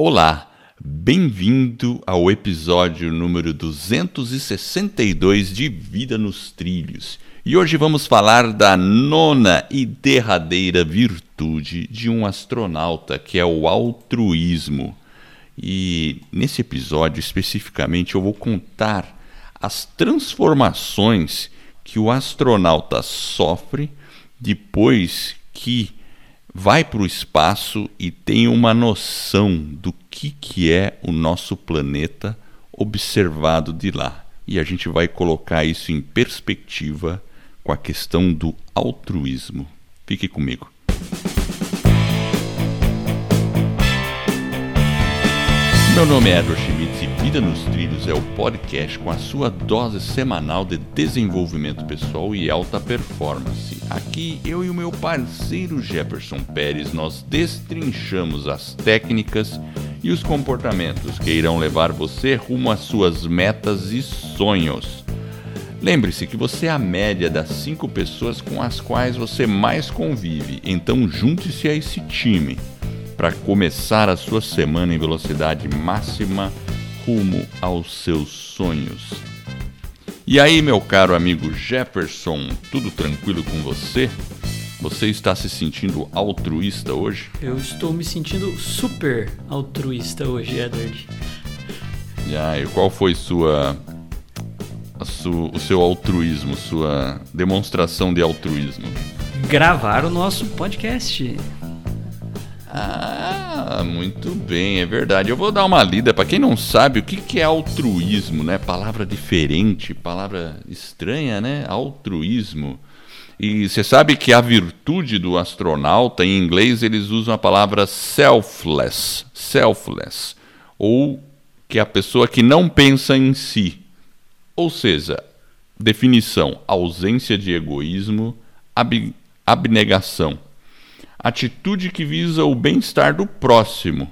Olá, bem-vindo ao episódio número 262 de Vida nos Trilhos. E hoje vamos falar da nona e derradeira virtude de um astronauta, que é o altruísmo. E nesse episódio especificamente eu vou contar as transformações que o astronauta sofre depois que vai para o espaço e tem uma noção do que, que é o nosso planeta observado de lá. E a gente vai colocar isso em perspectiva com a questão do altruísmo. Fique comigo. Meu nome é Edward Schmitz e Vida nos Trilhos é o podcast com a sua dose semanal de desenvolvimento pessoal e alta performance. Aqui eu e o meu parceiro Jefferson Pérez nós destrinchamos as técnicas e os comportamentos que irão levar você rumo às suas metas e sonhos. Lembre-se que você é a média das cinco pessoas com as quais você mais convive, então junte-se a esse time para começar a sua semana em velocidade máxima rumo aos seus sonhos. E aí, meu caro amigo Jefferson, tudo tranquilo com você? Você está se sentindo altruísta hoje? Eu estou me sentindo super altruísta hoje, Edward. E aí, qual foi sua, su, o seu altruísmo, sua demonstração de altruísmo? Gravar o nosso podcast. Ah, muito bem, é verdade. Eu vou dar uma lida para quem não sabe o que, é altruísmo, né? Palavra diferente, palavra estranha, né? Altruísmo. E você sabe que a virtude do astronauta, em inglês, eles usam a palavra selfless, selfless, ou que é a pessoa que não pensa em si. Ou seja, definição: ausência de egoísmo, ab abnegação atitude que visa o bem-estar do próximo,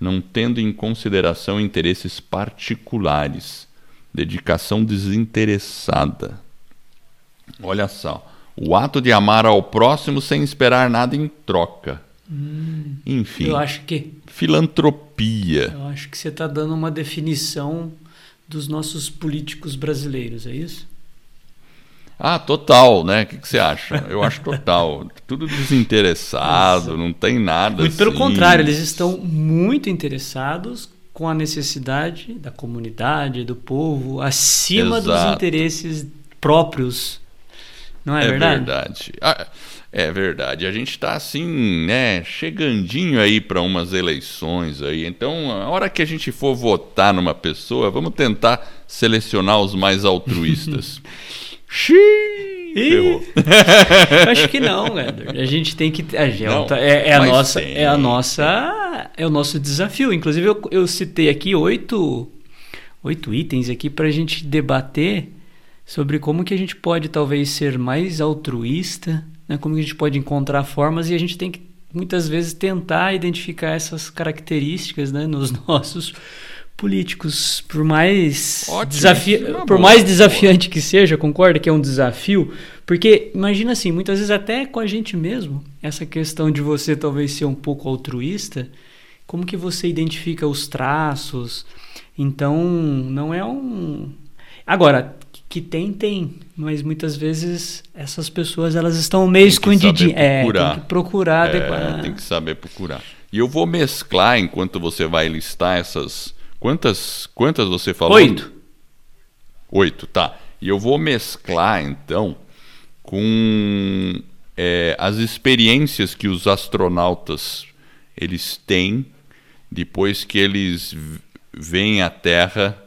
não tendo em consideração interesses particulares, dedicação desinteressada. Olha só, o ato de amar ao próximo sem esperar nada em troca. Hum, Enfim, eu acho que filantropia. Eu acho que você está dando uma definição dos nossos políticos brasileiros, é isso? Ah, total, né? O que, que, você acha? Eu acho total. Tudo desinteressado, não tem nada. Muito assim. pelo contrário, eles estão muito interessados com a necessidade da comunidade, do povo, acima Exato. dos interesses próprios. Não é, é verdade? verdade. Ah, é verdade. A gente está assim, né, chegandinho aí para umas eleições aí. Então, a hora que a gente for votar numa pessoa, vamos tentar selecionar os mais altruístas. Xiii, Acho que não, Edward. A gente tem que. A não, é, é, a nossa, é a nossa. É o nosso desafio. Inclusive, eu, eu citei aqui oito, oito itens aqui para a gente debater sobre como que a gente pode talvez ser mais altruísta, né? como que a gente pode encontrar formas e a gente tem que muitas vezes tentar identificar essas características né, nos nossos políticos, por mais, desafi por mais desafiante que seja, concorda que é um desafio? Porque imagina assim, muitas vezes até com a gente mesmo, essa questão de você talvez ser um pouco altruísta, como que você identifica os traços? Então, não é um Agora, que tem tem, mas muitas vezes essas pessoas elas estão meio escondidinhas, é, tem que procurar, é, tem que saber procurar. E eu vou mesclar enquanto você vai listar essas Quantas, quantas você falou? Oito. Oito, tá. E eu vou mesclar, então, com é, as experiências que os astronautas eles têm depois que eles vêm à Terra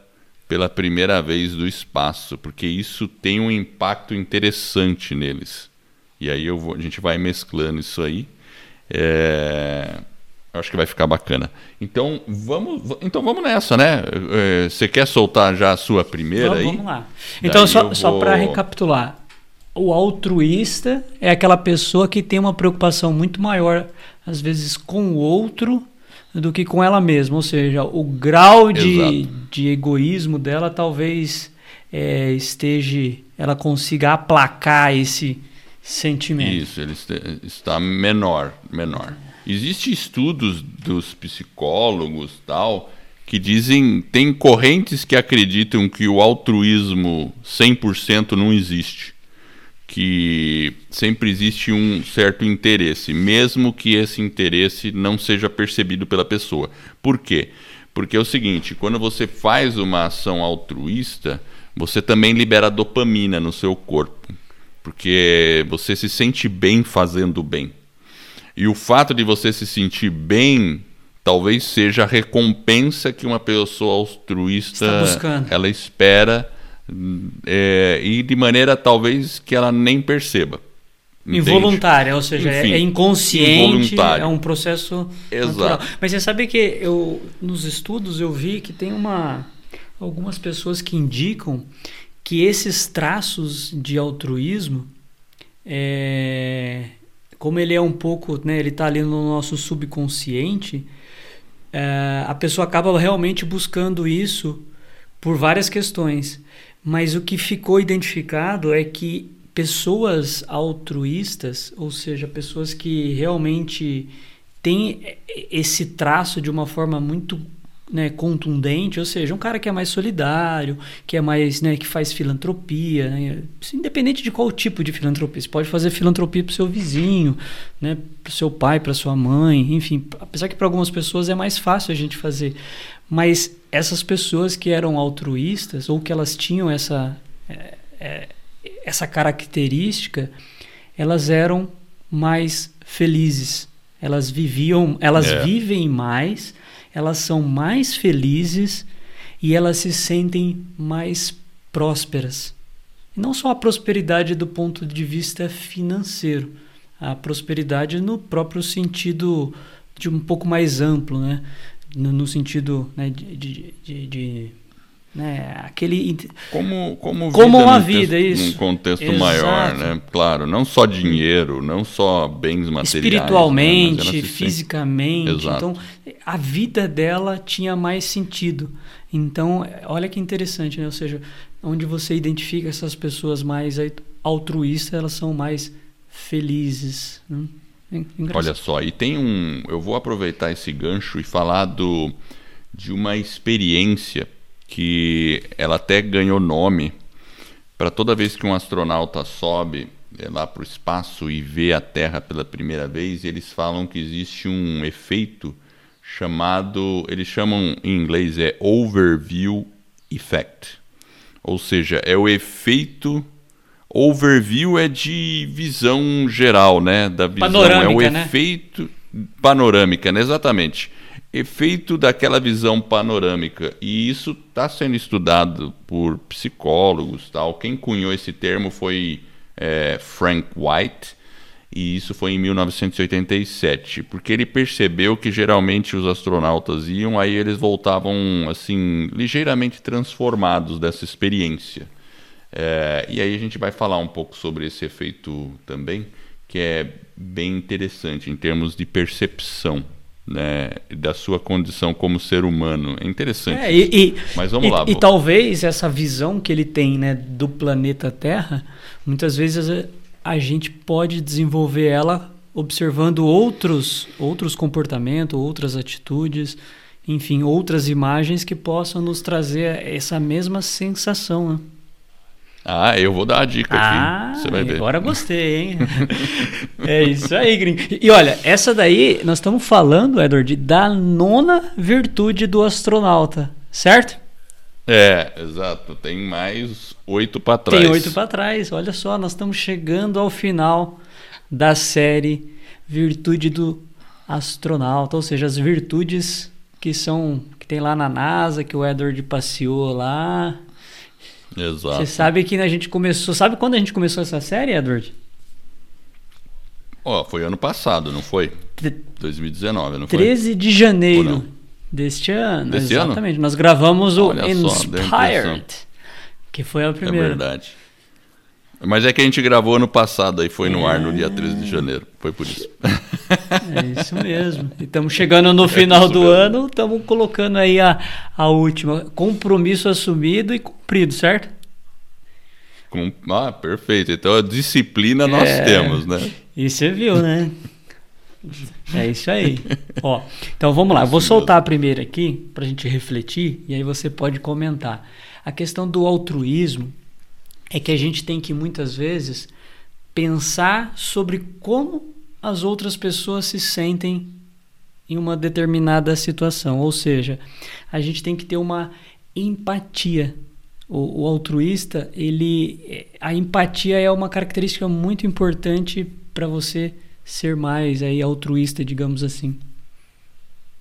pela primeira vez do espaço, porque isso tem um impacto interessante neles. E aí vou, a gente vai mesclando isso aí. É, Acho que vai ficar bacana. Então vamos, então vamos nessa, né? É, você quer soltar já a sua primeira vamos, aí? Vamos lá. Então, Daí só, vou... só para recapitular. O altruísta é aquela pessoa que tem uma preocupação muito maior, às vezes, com o outro do que com ela mesma. Ou seja, o grau de, de egoísmo dela talvez é, esteja. Ela consiga aplacar esse sentimento. Isso, ele está menor. menor. Existem estudos dos psicólogos tal que dizem, tem correntes que acreditam que o altruísmo 100% não existe. Que sempre existe um certo interesse, mesmo que esse interesse não seja percebido pela pessoa. Por quê? Porque é o seguinte, quando você faz uma ação altruísta, você também libera dopamina no seu corpo, porque você se sente bem fazendo bem. E o fato de você se sentir bem talvez seja a recompensa que uma pessoa altruísta ela espera é, e de maneira talvez que ela nem perceba. Entende? Involuntária, ou seja, é Enfim, é inconsciente, é um processo Exato. natural. Mas você sabe que eu nos estudos eu vi que tem uma algumas pessoas que indicam que esses traços de altruísmo é, como ele é um pouco, né, ele está ali no nosso subconsciente, é, a pessoa acaba realmente buscando isso por várias questões. Mas o que ficou identificado é que pessoas altruístas, ou seja, pessoas que realmente têm esse traço de uma forma muito né, contundente, ou seja, um cara que é mais solidário, que é mais, né, que faz filantropia, né, independente de qual tipo de filantropia, você pode fazer filantropia para o seu vizinho, né, para o seu pai, para sua mãe, enfim, apesar que para algumas pessoas é mais fácil a gente fazer, mas essas pessoas que eram altruístas ou que elas tinham essa é, é, essa característica, elas eram mais felizes, elas viviam, elas é. vivem mais elas são mais felizes e elas se sentem mais prósperas. E não só a prosperidade do ponto de vista financeiro, a prosperidade no próprio sentido de um pouco mais amplo, né? no, sentido né, de, de, de, de né? Aquele como como, como vida uma vida texto, isso num contexto Exato. maior, né? Claro, não só dinheiro, não só bens materiais, espiritualmente, né? fisicamente. Então, a vida dela tinha mais sentido. Então, olha que interessante, né? Ou seja, onde você identifica essas pessoas mais altruístas, elas são mais felizes. Né? Olha só, e tem um. Eu vou aproveitar esse gancho e falar do, de uma experiência que ela até ganhou nome para toda vez que um astronauta sobe é, lá para o espaço e vê a Terra pela primeira vez, eles falam que existe um efeito chamado, eles chamam em inglês é overview effect. Ou seja, é o efeito overview é de visão geral, né, da visão, panorâmica, é o né? efeito panorâmica, né? exatamente efeito daquela visão panorâmica. E isso está sendo estudado por psicólogos. Tal. Quem cunhou esse termo foi é, Frank White, e isso foi em 1987, porque ele percebeu que geralmente os astronautas iam, aí eles voltavam assim ligeiramente transformados dessa experiência. É, e aí a gente vai falar um pouco sobre esse efeito também, que é bem interessante em termos de percepção né, da sua condição como ser humano. É interessante. É, e, e, Mas vamos e, lá. E talvez essa visão que ele tem né, do planeta Terra, muitas vezes a, a gente pode desenvolver ela observando outros, outros comportamentos, outras atitudes, enfim, outras imagens que possam nos trazer essa mesma sensação. Né? Ah, eu vou dar a dica ah, aqui. Você vai ver. Agora gostei, hein? é isso aí, gringo. E olha, essa daí, nós estamos falando, Edward, da nona virtude do astronauta, certo? É, exato. Tem mais oito para trás. Tem oito para trás. Olha só, nós estamos chegando ao final da série Virtude do Astronauta, ou seja, as virtudes que são que tem lá na NASA, que o Edward passeou lá, Exato. Você sabe que a gente começou. Sabe quando a gente começou essa série, Edward? Ó, oh, foi ano passado, não foi? 2019, não 13 foi? de janeiro deste ano. Deste exatamente. Ano? Nós gravamos o Olha Inspired, só, que foi a primeira. É verdade. Mas é que a gente gravou ano passado, aí foi no ar no dia 13 de janeiro. Foi por isso. É isso mesmo. E estamos chegando no é final do mesmo. ano, estamos colocando aí a, a última. Compromisso assumido e cumprido, certo? Com, ah, perfeito. Então a disciplina nós é, temos, né? E você viu, né? É isso aí. Ó, então vamos lá. Eu vou soltar a primeira aqui para a gente refletir e aí você pode comentar. A questão do altruísmo é que a gente tem que muitas vezes pensar sobre como as outras pessoas se sentem em uma determinada situação. Ou seja, a gente tem que ter uma empatia. O, o altruísta, ele, a empatia é uma característica muito importante para você ser mais aí altruísta, digamos assim.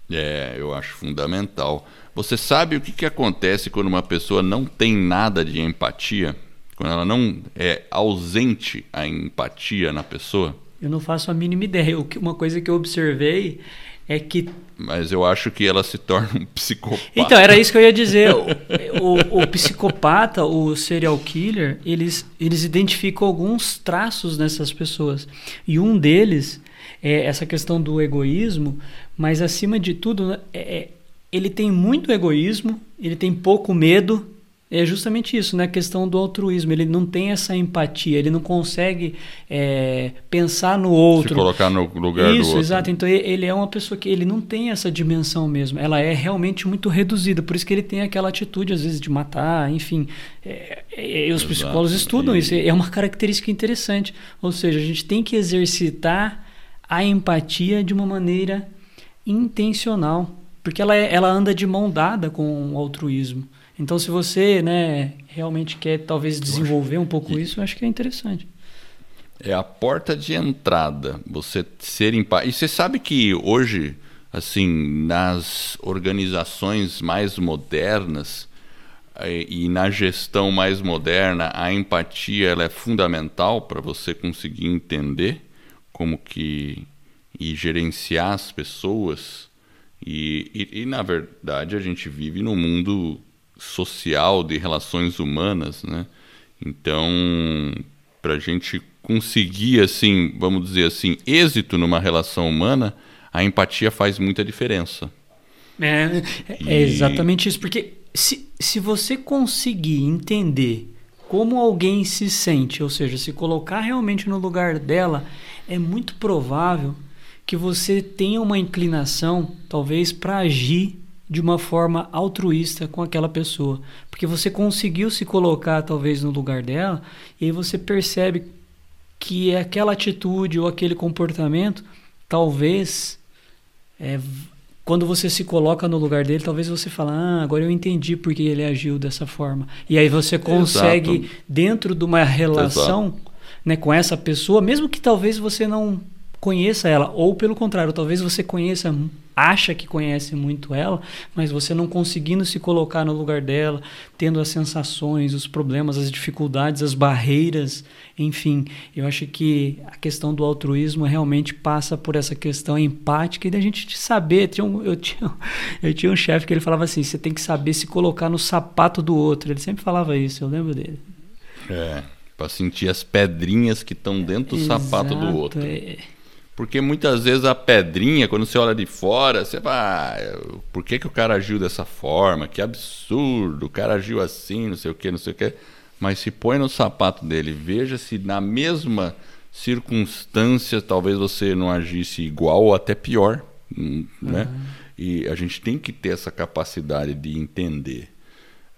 É, eu acho fundamental. Você sabe o que, que acontece quando uma pessoa não tem nada de empatia? Quando ela não é ausente a empatia na pessoa? Eu não faço a mínima ideia. Uma coisa que eu observei é que. Mas eu acho que ela se torna um psicopata. Então, era isso que eu ia dizer. O, o, o psicopata, o serial killer, eles, eles identificam alguns traços nessas pessoas. E um deles é essa questão do egoísmo, mas acima de tudo, é, é ele tem muito egoísmo, ele tem pouco medo é justamente isso, né? A questão do altruísmo. Ele não tem essa empatia, ele não consegue é, pensar no outro. Se colocar no lugar isso, do outro. Isso, exato. Então ele é uma pessoa que ele não tem essa dimensão mesmo. Ela é realmente muito reduzida. Por isso que ele tem aquela atitude, às vezes, de matar, enfim. É, é, os psicólogos estudam e... isso. É uma característica interessante. Ou seja, a gente tem que exercitar a empatia de uma maneira intencional. Porque ela, é, ela anda de mão dada com o altruísmo. Então, se você né, realmente quer talvez desenvolver um pouco isso, eu acho que é interessante. É a porta de entrada, você ser empático. E você sabe que hoje, assim, nas organizações mais modernas eh, e na gestão mais moderna, a empatia ela é fundamental para você conseguir entender como que e gerenciar as pessoas. E, e, e, na verdade a gente vive num mundo social de relações humanas, né? Então, para a gente conseguir, assim, vamos dizer assim, êxito numa relação humana, a empatia faz muita diferença. É, e... é exatamente isso, porque se, se você conseguir entender como alguém se sente, ou seja, se colocar realmente no lugar dela, é muito provável que você tenha uma inclinação, talvez, para agir de uma forma altruísta com aquela pessoa, porque você conseguiu se colocar talvez no lugar dela e aí você percebe que aquela atitude ou aquele comportamento talvez é, quando você se coloca no lugar dele, talvez você fale, ah, agora eu entendi por que ele agiu dessa forma. E aí você consegue, Exato. dentro de uma relação né, com essa pessoa, mesmo que talvez você não conheça ela, ou pelo contrário, talvez você conheça acha que conhece muito ela, mas você não conseguindo se colocar no lugar dela, tendo as sensações, os problemas, as dificuldades, as barreiras, enfim, eu acho que a questão do altruísmo realmente passa por essa questão empática e da gente saber. Tinha um, eu, tinha, eu tinha um chefe que ele falava assim: você tem que saber se colocar no sapato do outro. Ele sempre falava isso, eu lembro dele. É, para sentir as pedrinhas que estão dentro do Exato, sapato do outro. É. Porque muitas vezes a pedrinha, quando você olha de fora, você fala, ah, por que, que o cara agiu dessa forma? Que absurdo, o cara agiu assim, não sei o que, não sei o que. Mas se põe no sapato dele, veja se na mesma circunstância talvez você não agisse igual ou até pior. Hum, né? Uhum. E a gente tem que ter essa capacidade de entender.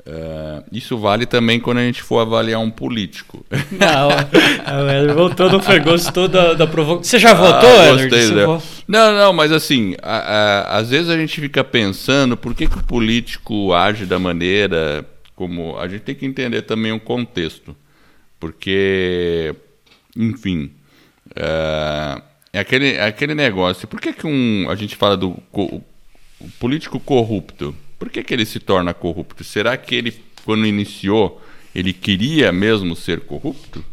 Uh, isso vale também quando a gente for avaliar um político. Não, o voltou no foi, gostou da, da provocação. Você já votou, ah, gostei, Não, não, mas assim, a, a, às vezes a gente fica pensando por que, que o político age da maneira como. A gente tem que entender também o contexto. Porque, enfim, uh, é, aquele, é aquele negócio. Por que, que um, a gente fala do co, político corrupto? Por que, que ele se torna corrupto? Será que ele, quando iniciou, ele queria mesmo ser corrupto?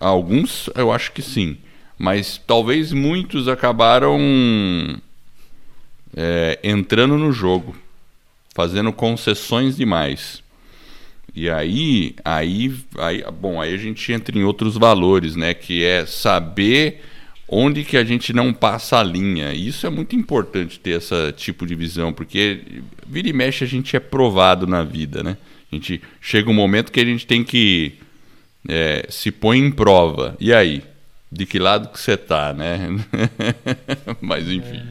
Alguns, eu acho que sim. Mas talvez muitos acabaram é, entrando no jogo, fazendo concessões demais. E aí, aí, aí, bom, aí a gente entra em outros valores, né? Que é saber onde que a gente não passa a linha. Isso é muito importante ter esse tipo de visão, porque vira e mexe a gente é provado na vida, né? A gente chega um momento que a gente tem que é, se põe em prova. E aí? de que lado que você tá, né? Mas enfim.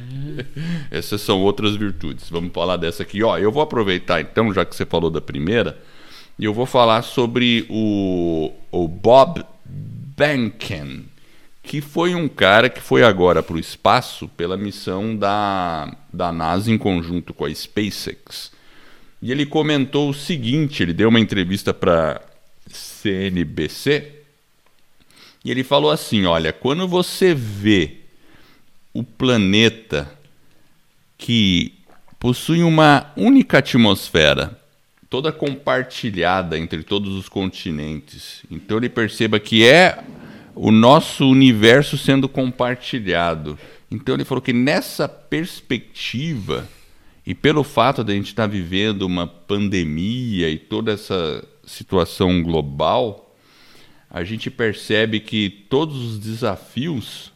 Essas são outras virtudes. Vamos falar dessa aqui. Ó, eu vou aproveitar então, já que você falou da primeira, e eu vou falar sobre o, o Bob Behnken, que foi um cara que foi agora para o espaço pela missão da, da NASA em conjunto com a SpaceX. E ele comentou o seguinte: ele deu uma entrevista para CNBC e ele falou assim: olha, quando você vê o planeta que possui uma única atmosfera, toda compartilhada entre todos os continentes, então ele perceba que é o nosso universo sendo compartilhado. Então ele falou que nessa perspectiva, e pelo fato de a gente estar vivendo uma pandemia e toda essa situação global, a gente percebe que todos os desafios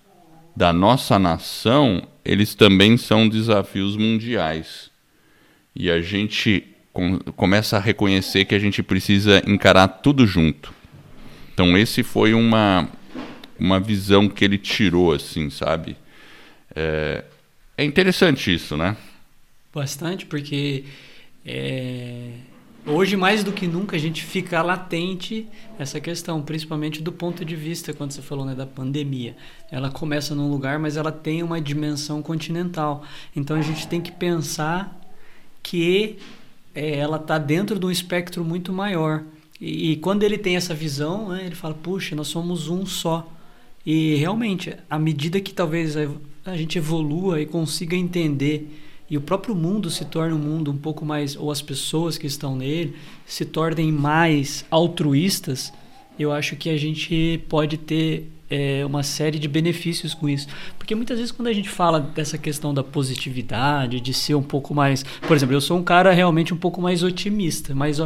da nossa nação, eles também são desafios mundiais. E a gente com, começa a reconhecer que a gente precisa encarar tudo junto. Então esse foi uma uma visão que ele tirou assim, sabe? É, é interessante isso, né? Bastante, porque é, Hoje, mais do que nunca, a gente fica latente essa questão, principalmente do ponto de vista, quando você falou né, da pandemia. Ela começa num lugar, mas ela tem uma dimensão continental. Então, a gente tem que pensar que é, ela está dentro de um espectro muito maior. E, e quando ele tem essa visão, né, ele fala: puxa, nós somos um só. E realmente, à medida que talvez a gente evolua e consiga entender e o próprio mundo se torna um mundo um pouco mais, ou as pessoas que estão nele se tornem mais altruístas, eu acho que a gente pode ter é, uma série de benefícios com isso. Porque muitas vezes quando a gente fala dessa questão da positividade, de ser um pouco mais. Por exemplo, eu sou um cara realmente um pouco mais otimista, mais.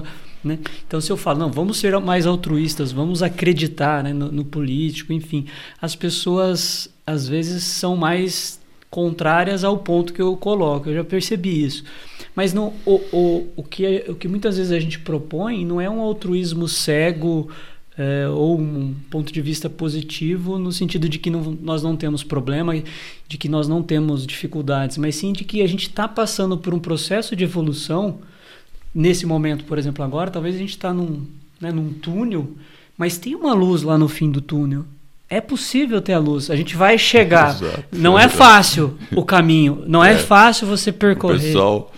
Né? Então, se eu falo, não, vamos ser mais altruístas, vamos acreditar né, no, no político, enfim, as pessoas às vezes são mais contrárias ao ponto que eu coloco. Eu já percebi isso. Mas não, o, o, o, que, o que muitas vezes a gente propõe não é um altruísmo cego é, ou um ponto de vista positivo no sentido de que não, nós não temos problema, de que nós não temos dificuldades, mas sim de que a gente está passando por um processo de evolução. Nesse momento, por exemplo, agora, talvez a gente está num, né, num túnel, mas tem uma luz lá no fim do túnel é possível ter a luz. A gente vai chegar. Exato, não é, é fácil o caminho. Não é, é fácil você percorrer. O pessoal,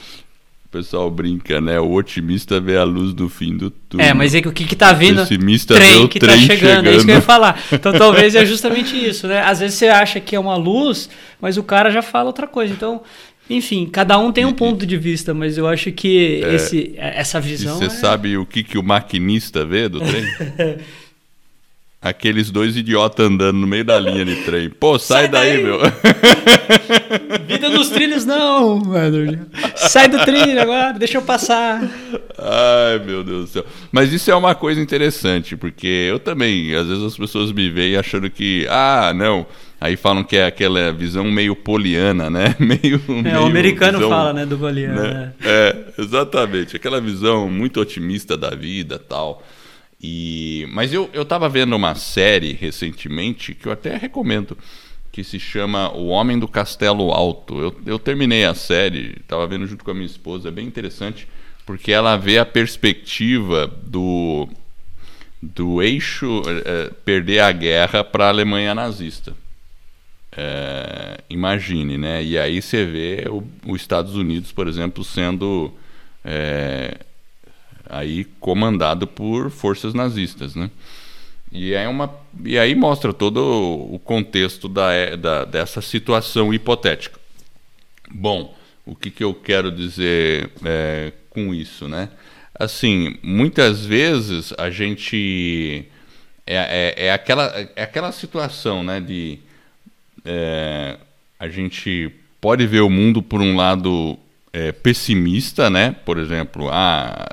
o pessoal brinca, né? O otimista vê a luz do fim do túnel. É, mas é que o que, que tá vindo? O pessimista trem vê o que trem tá chegando, chegando. É isso que eu ia falar. Então talvez é justamente isso, né? Às vezes você acha que é uma luz, mas o cara já fala outra coisa. Então, enfim, cada um tem um ponto de vista, mas eu acho que é, esse, essa visão. Você é... sabe o que, que o maquinista vê do trem? Aqueles dois idiotas andando no meio da linha de trem. Pô, sai, sai daí, daí, meu. Vida dos trilhos, não, mano. Sai do trilho agora, deixa eu passar. Ai, meu Deus do céu. Mas isso é uma coisa interessante, porque eu também, às vezes as pessoas me veem achando que, ah, não. Aí falam que é aquela visão meio poliana, né? Meio. É, meio o americano visão, fala, né, do poliana. Né? É, exatamente. Aquela visão muito otimista da vida tal. E, mas eu estava vendo uma série recentemente que eu até recomendo, que se chama O Homem do Castelo Alto. Eu, eu terminei a série, estava vendo junto com a minha esposa, é bem interessante, porque ela vê a perspectiva do, do eixo é, perder a guerra para a Alemanha nazista. É, imagine, né? E aí você vê os Estados Unidos, por exemplo, sendo é, aí comandado por forças nazistas, né? E, é uma, e aí mostra todo o contexto da, é, da, dessa situação hipotética. Bom, o que, que eu quero dizer é, com isso, né? Assim, muitas vezes a gente é, é, é aquela, é aquela situação, né? De é, a gente pode ver o mundo por um lado é, pessimista, né? Por exemplo, ah,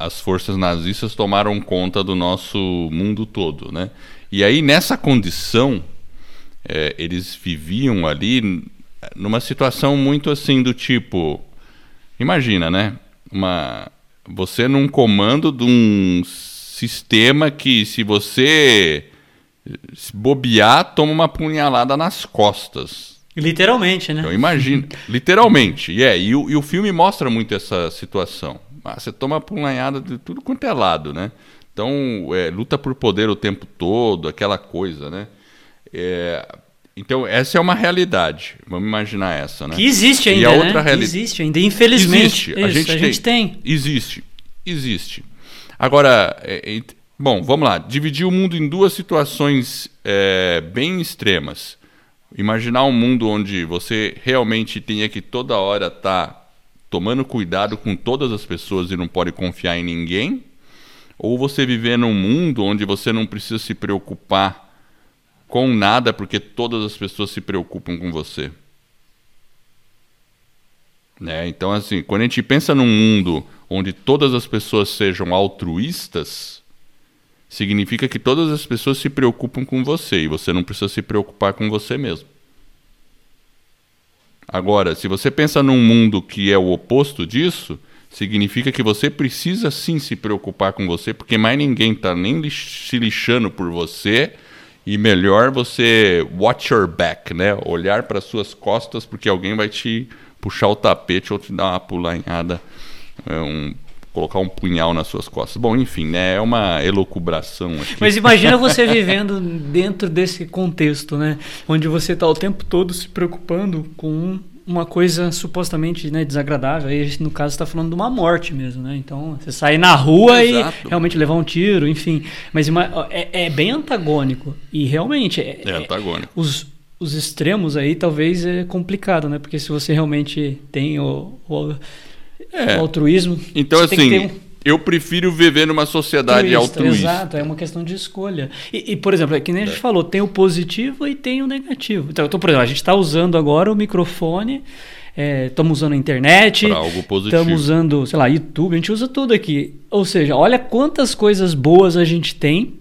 as forças nazistas tomaram conta do nosso mundo todo, né? E aí nessa condição é, eles viviam ali numa situação muito assim do tipo, imagina, né? Uma você num comando de um sistema que se você se bobear, toma uma punhalada nas costas. Literalmente, né? Então imagina, literalmente. Yeah, e, o, e o filme mostra muito essa situação. Ah, você toma punhalada de tudo quanto é lado, né? Então, é, luta por poder o tempo todo, aquela coisa, né? É, então, essa é uma realidade. Vamos imaginar essa, né? Que existe ainda, e a outra né? realidade... Existe ainda, infelizmente. Existe. a, gente, a tem... gente tem. Existe. Existe. Agora, é, é, bom, vamos lá. Dividir o mundo em duas situações é, bem extremas. Imaginar um mundo onde você realmente tenha que toda hora estar tá tomando cuidado com todas as pessoas e não pode confiar em ninguém, ou você viver num mundo onde você não precisa se preocupar com nada porque todas as pessoas se preocupam com você. Né? Então, assim, quando a gente pensa num mundo onde todas as pessoas sejam altruístas, significa que todas as pessoas se preocupam com você e você não precisa se preocupar com você mesmo. Agora, se você pensa num mundo que é o oposto disso, significa que você precisa sim se preocupar com você, porque mais ninguém está nem se lixando por você e melhor você watch your back, né? Olhar para suas costas porque alguém vai te puxar o tapete ou te dar uma pulanhada, é, um, colocar um punhal nas suas costas. Bom, enfim, né? É uma elocubração. Aqui. Mas imagina você vivendo dentro desse contexto, né? Onde você está o tempo todo se preocupando com uma coisa supostamente né, desagradável. Aí, no caso, está falando de uma morte mesmo, né? Então, você sair na rua Exato. e realmente levar um tiro, enfim. Mas é, é bem antagônico. E realmente... É, é antagônico. Os, os extremos aí talvez é complicado, né? Porque se você realmente tem o, o, é. o altruísmo... Então, assim... Um eu prefiro viver numa sociedade altruísta, altruísta. Exato, é uma questão de escolha. E, e por exemplo, é que nem a gente é. falou, tem o positivo e tem o negativo. Então, então por exemplo, a gente está usando agora o microfone, estamos é, usando a internet, estamos usando, sei lá, YouTube, a gente usa tudo aqui. Ou seja, olha quantas coisas boas a gente tem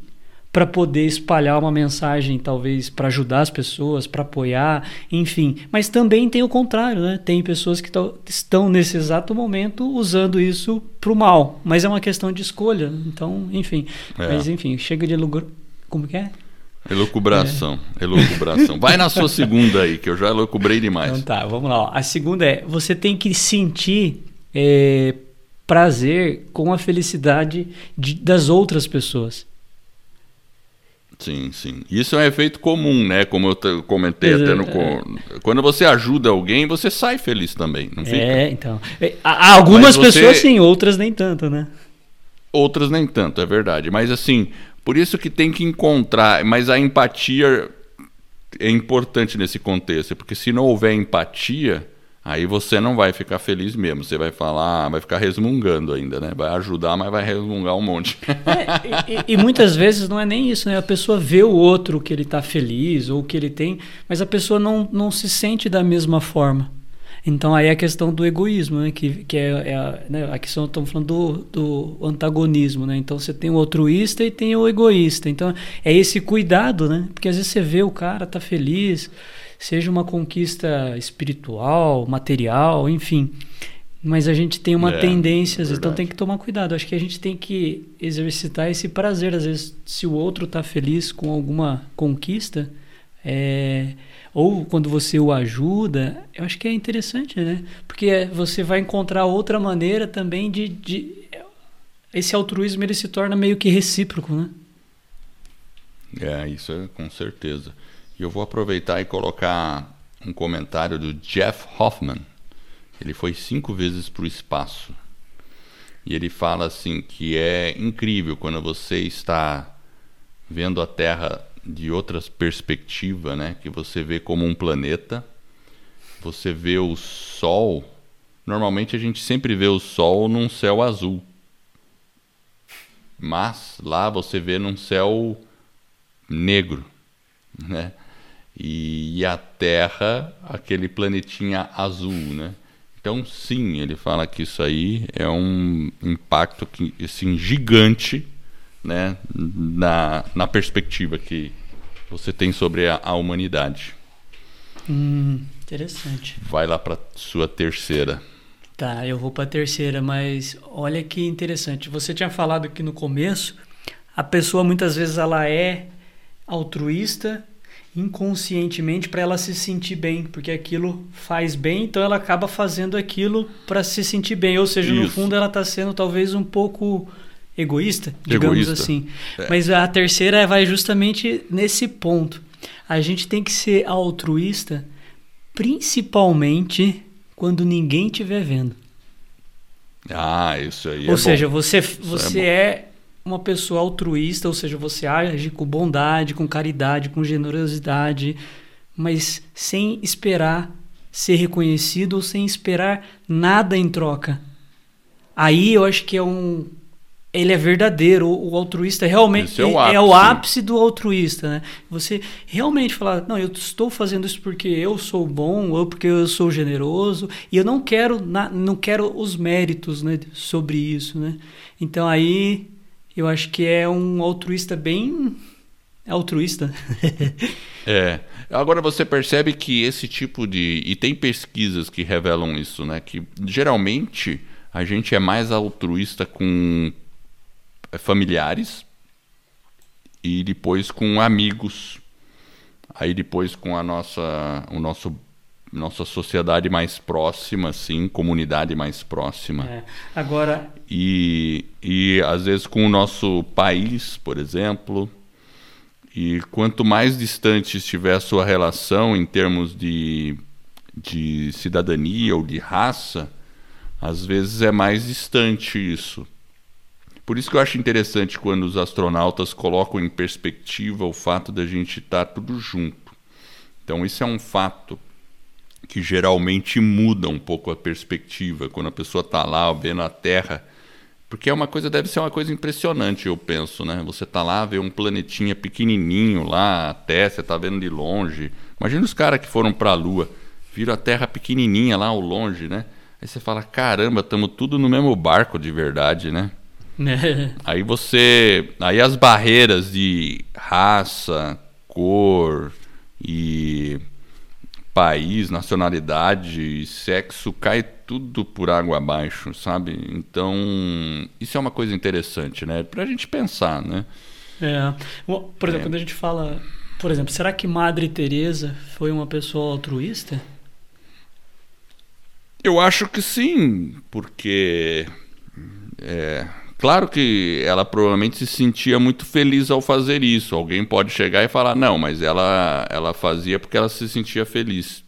para poder espalhar uma mensagem, talvez para ajudar as pessoas, para apoiar, enfim. Mas também tem o contrário, né? Tem pessoas que estão nesse exato momento usando isso para o mal, mas é uma questão de escolha. Então, enfim. É. Mas enfim, chega de lugar. Como que é? Elucubração, é. elucubração. Vai na sua segunda aí, que eu já elucubrei demais. Então tá, vamos lá. A segunda é: você tem que sentir é, prazer com a felicidade de, das outras pessoas. Sim, sim. Isso é um efeito comum, né? Como eu comentei até no. É. Quando você ajuda alguém, você sai feliz também, não fica? É, então. É, há algumas você... pessoas sim, outras nem tanto, né? Outras nem tanto, é verdade. Mas assim, por isso que tem que encontrar. Mas a empatia é importante nesse contexto, porque se não houver empatia Aí você não vai ficar feliz mesmo, você vai falar, vai ficar resmungando ainda, né? Vai ajudar, mas vai resmungar um monte. É, e, e, muitas vezes não é nem isso, né? A pessoa vê o outro que ele está feliz ou que ele tem, mas a pessoa não, não se sente da mesma forma. Então aí é a questão do egoísmo, né? que, que é, é a, né? a questão, estamos falando do, do antagonismo, né? Então você tem o altruísta e tem o egoísta. Então é esse cuidado, né? Porque às vezes você vê o cara tá feliz, seja uma conquista espiritual, material, enfim. Mas a gente tem uma é, tendência, então tem que tomar cuidado. Acho que a gente tem que exercitar esse prazer. Às vezes, se o outro está feliz com alguma conquista, é, ou quando você o ajuda, eu acho que é interessante, né? Porque você vai encontrar outra maneira também de, de esse altruísmo ele se torna meio que recíproco, né? É, isso é com certeza. E eu vou aproveitar e colocar um comentário do Jeff Hoffman. Ele foi cinco vezes para o espaço. E ele fala assim que é incrível quando você está vendo a Terra de outras perspectivas, né? Que você vê como um planeta, você vê o Sol. Normalmente a gente sempre vê o Sol num céu azul, mas lá você vê num céu negro, né? e, a Terra aquele planetinha azul, né? Então, sim, ele fala que isso aí é um impacto que, assim, gigante né, na, na perspectiva que você tem sobre a, a humanidade. Hum, interessante. Vai lá para sua terceira. Tá, eu vou para a terceira, mas olha que interessante. Você tinha falado que no começo a pessoa muitas vezes ela é altruísta inconscientemente para ela se sentir bem, porque aquilo faz bem, então ela acaba fazendo aquilo para se sentir bem. Ou seja, Isso. no fundo ela está sendo talvez um pouco egoísta, digamos egoísta. assim. É. Mas a terceira vai justamente nesse ponto. A gente tem que ser altruísta, principalmente quando ninguém estiver vendo. Ah, isso aí. Ou é seja, bom. você, você é, é uma pessoa altruísta, ou seja, você age com bondade, com caridade, com generosidade, mas sem esperar ser reconhecido ou sem esperar nada em troca. Aí eu acho que é um ele é verdadeiro, o, altruísta realmente é o, é, o, ápice do altruísta, né? Você realmente falar, não, eu estou fazendo isso porque eu sou bom ou porque eu sou generoso e eu não quero, não quero os méritos, né, sobre isso, né? Então aí eu acho que é um altruísta bem altruísta. é. Agora você percebe que esse tipo de e tem pesquisas que revelam isso, né? Que geralmente a gente é mais altruísta com é, familiares e depois com amigos. Aí depois com a nossa o nosso nossa sociedade mais próxima, assim, comunidade mais próxima. É. Agora. E, e às vezes com o nosso país, por exemplo. E quanto mais distante estiver a sua relação em termos de, de cidadania ou de raça, às vezes é mais distante isso. Por isso que eu acho interessante quando os astronautas colocam em perspectiva o fato da gente estar tá tudo junto. Então, isso é um fato que geralmente muda um pouco a perspectiva quando a pessoa está lá vendo a Terra. Porque é uma coisa, deve ser uma coisa impressionante, eu penso, né? Você está lá, vê um planetinha pequenininho lá, até você está vendo de longe. Imagina os caras que foram para a Lua, viram a Terra pequenininha lá ao longe, né? Aí você fala, caramba, estamos tudo no mesmo barco de verdade, né? aí você, aí as barreiras de raça, cor e país, nacionalidade, sexo, cai tudo por água abaixo, sabe? Então, isso é uma coisa interessante, né? Pra gente pensar, né? É. Por exemplo, é. quando a gente fala, por exemplo, será que Madre Teresa foi uma pessoa altruísta? Eu acho que sim, porque é, Claro que ela provavelmente se sentia muito feliz ao fazer isso. Alguém pode chegar e falar, não, mas ela, ela fazia porque ela se sentia feliz.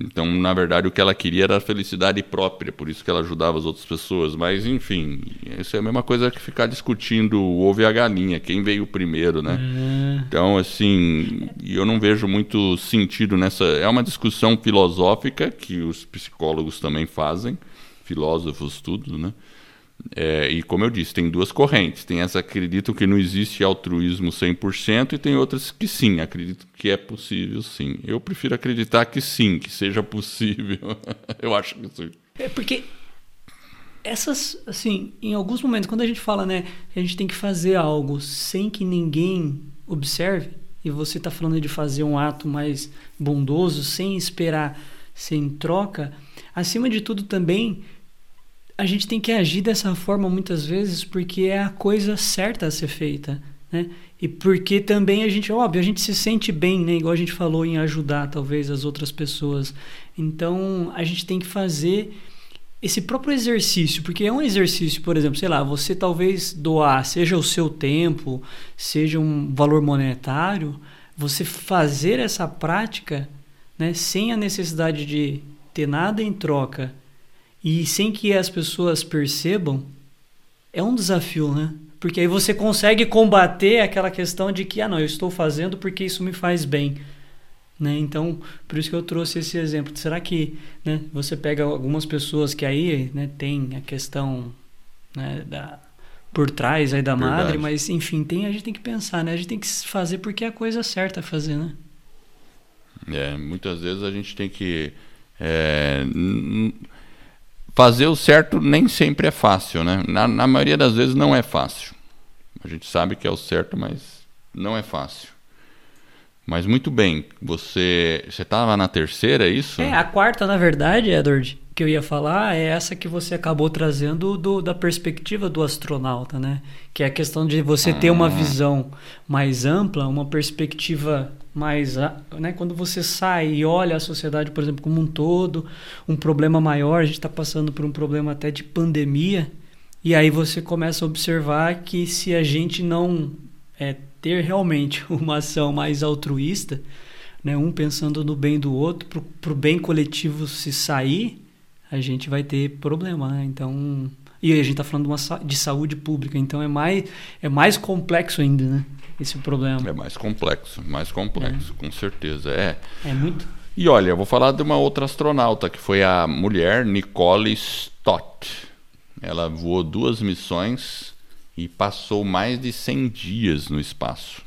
Então, na verdade, o que ela queria era a felicidade própria, por isso que ela ajudava as outras pessoas. Mas, enfim, isso é a mesma coisa que ficar discutindo o ovo e a galinha, quem veio primeiro, né? É. Então, assim, eu não vejo muito sentido nessa. É uma discussão filosófica que os psicólogos também fazem, filósofos, tudo, né? É, e como eu disse, tem duas correntes. Tem as que acreditam que não existe altruísmo 100% e tem outras que sim, acreditam que é possível sim. Eu prefiro acreditar que sim, que seja possível. eu acho que sim. É porque essas, assim, em alguns momentos, quando a gente fala, né, que a gente tem que fazer algo sem que ninguém observe, e você está falando de fazer um ato mais bondoso, sem esperar, sem troca, acima de tudo também a gente tem que agir dessa forma muitas vezes porque é a coisa certa a ser feita, né? E porque também a gente, óbvio, a gente se sente bem, né? Igual a gente falou em ajudar talvez as outras pessoas. Então a gente tem que fazer esse próprio exercício, porque é um exercício, por exemplo, sei lá, você talvez doar, seja o seu tempo, seja um valor monetário, você fazer essa prática, né, sem a necessidade de ter nada em troca e sem que as pessoas percebam, é um desafio, né? Porque aí você consegue combater aquela questão de que, ah, não, eu estou fazendo porque isso me faz bem. Né? Então, por isso que eu trouxe esse exemplo. Será que né, você pega algumas pessoas que aí né, tem a questão né, da, por trás aí da Verdade. madre, mas enfim, tem, a gente tem que pensar, né? A gente tem que fazer porque é a coisa certa a fazer, né? É, muitas vezes a gente tem que. É, fazer o certo nem sempre é fácil, né? Na, na, maioria das vezes não é fácil. A gente sabe que é o certo, mas não é fácil. Mas muito bem, você você estava na terceira, é isso? É, a quarta, na verdade, Edward, que eu ia falar é essa que você acabou trazendo do, da perspectiva do astronauta, né? Que é a questão de você ter uma ah. visão mais ampla, uma perspectiva mais, né? Quando você sai e olha a sociedade, por exemplo, como um todo, um problema maior, a gente está passando por um problema até de pandemia, e aí você começa a observar que se a gente não é, ter realmente uma ação mais altruísta, né? Um pensando no bem do outro, para o bem coletivo se sair a gente vai ter problema, né? Então, e a gente está falando de, uma, de saúde pública, então é mais, é mais complexo ainda, né? Esse problema. É mais complexo, mais complexo, é. com certeza. É. É muito. E olha, eu vou falar de uma outra astronauta, que foi a mulher Nicole Stott. Ela voou duas missões e passou mais de 100 dias no espaço.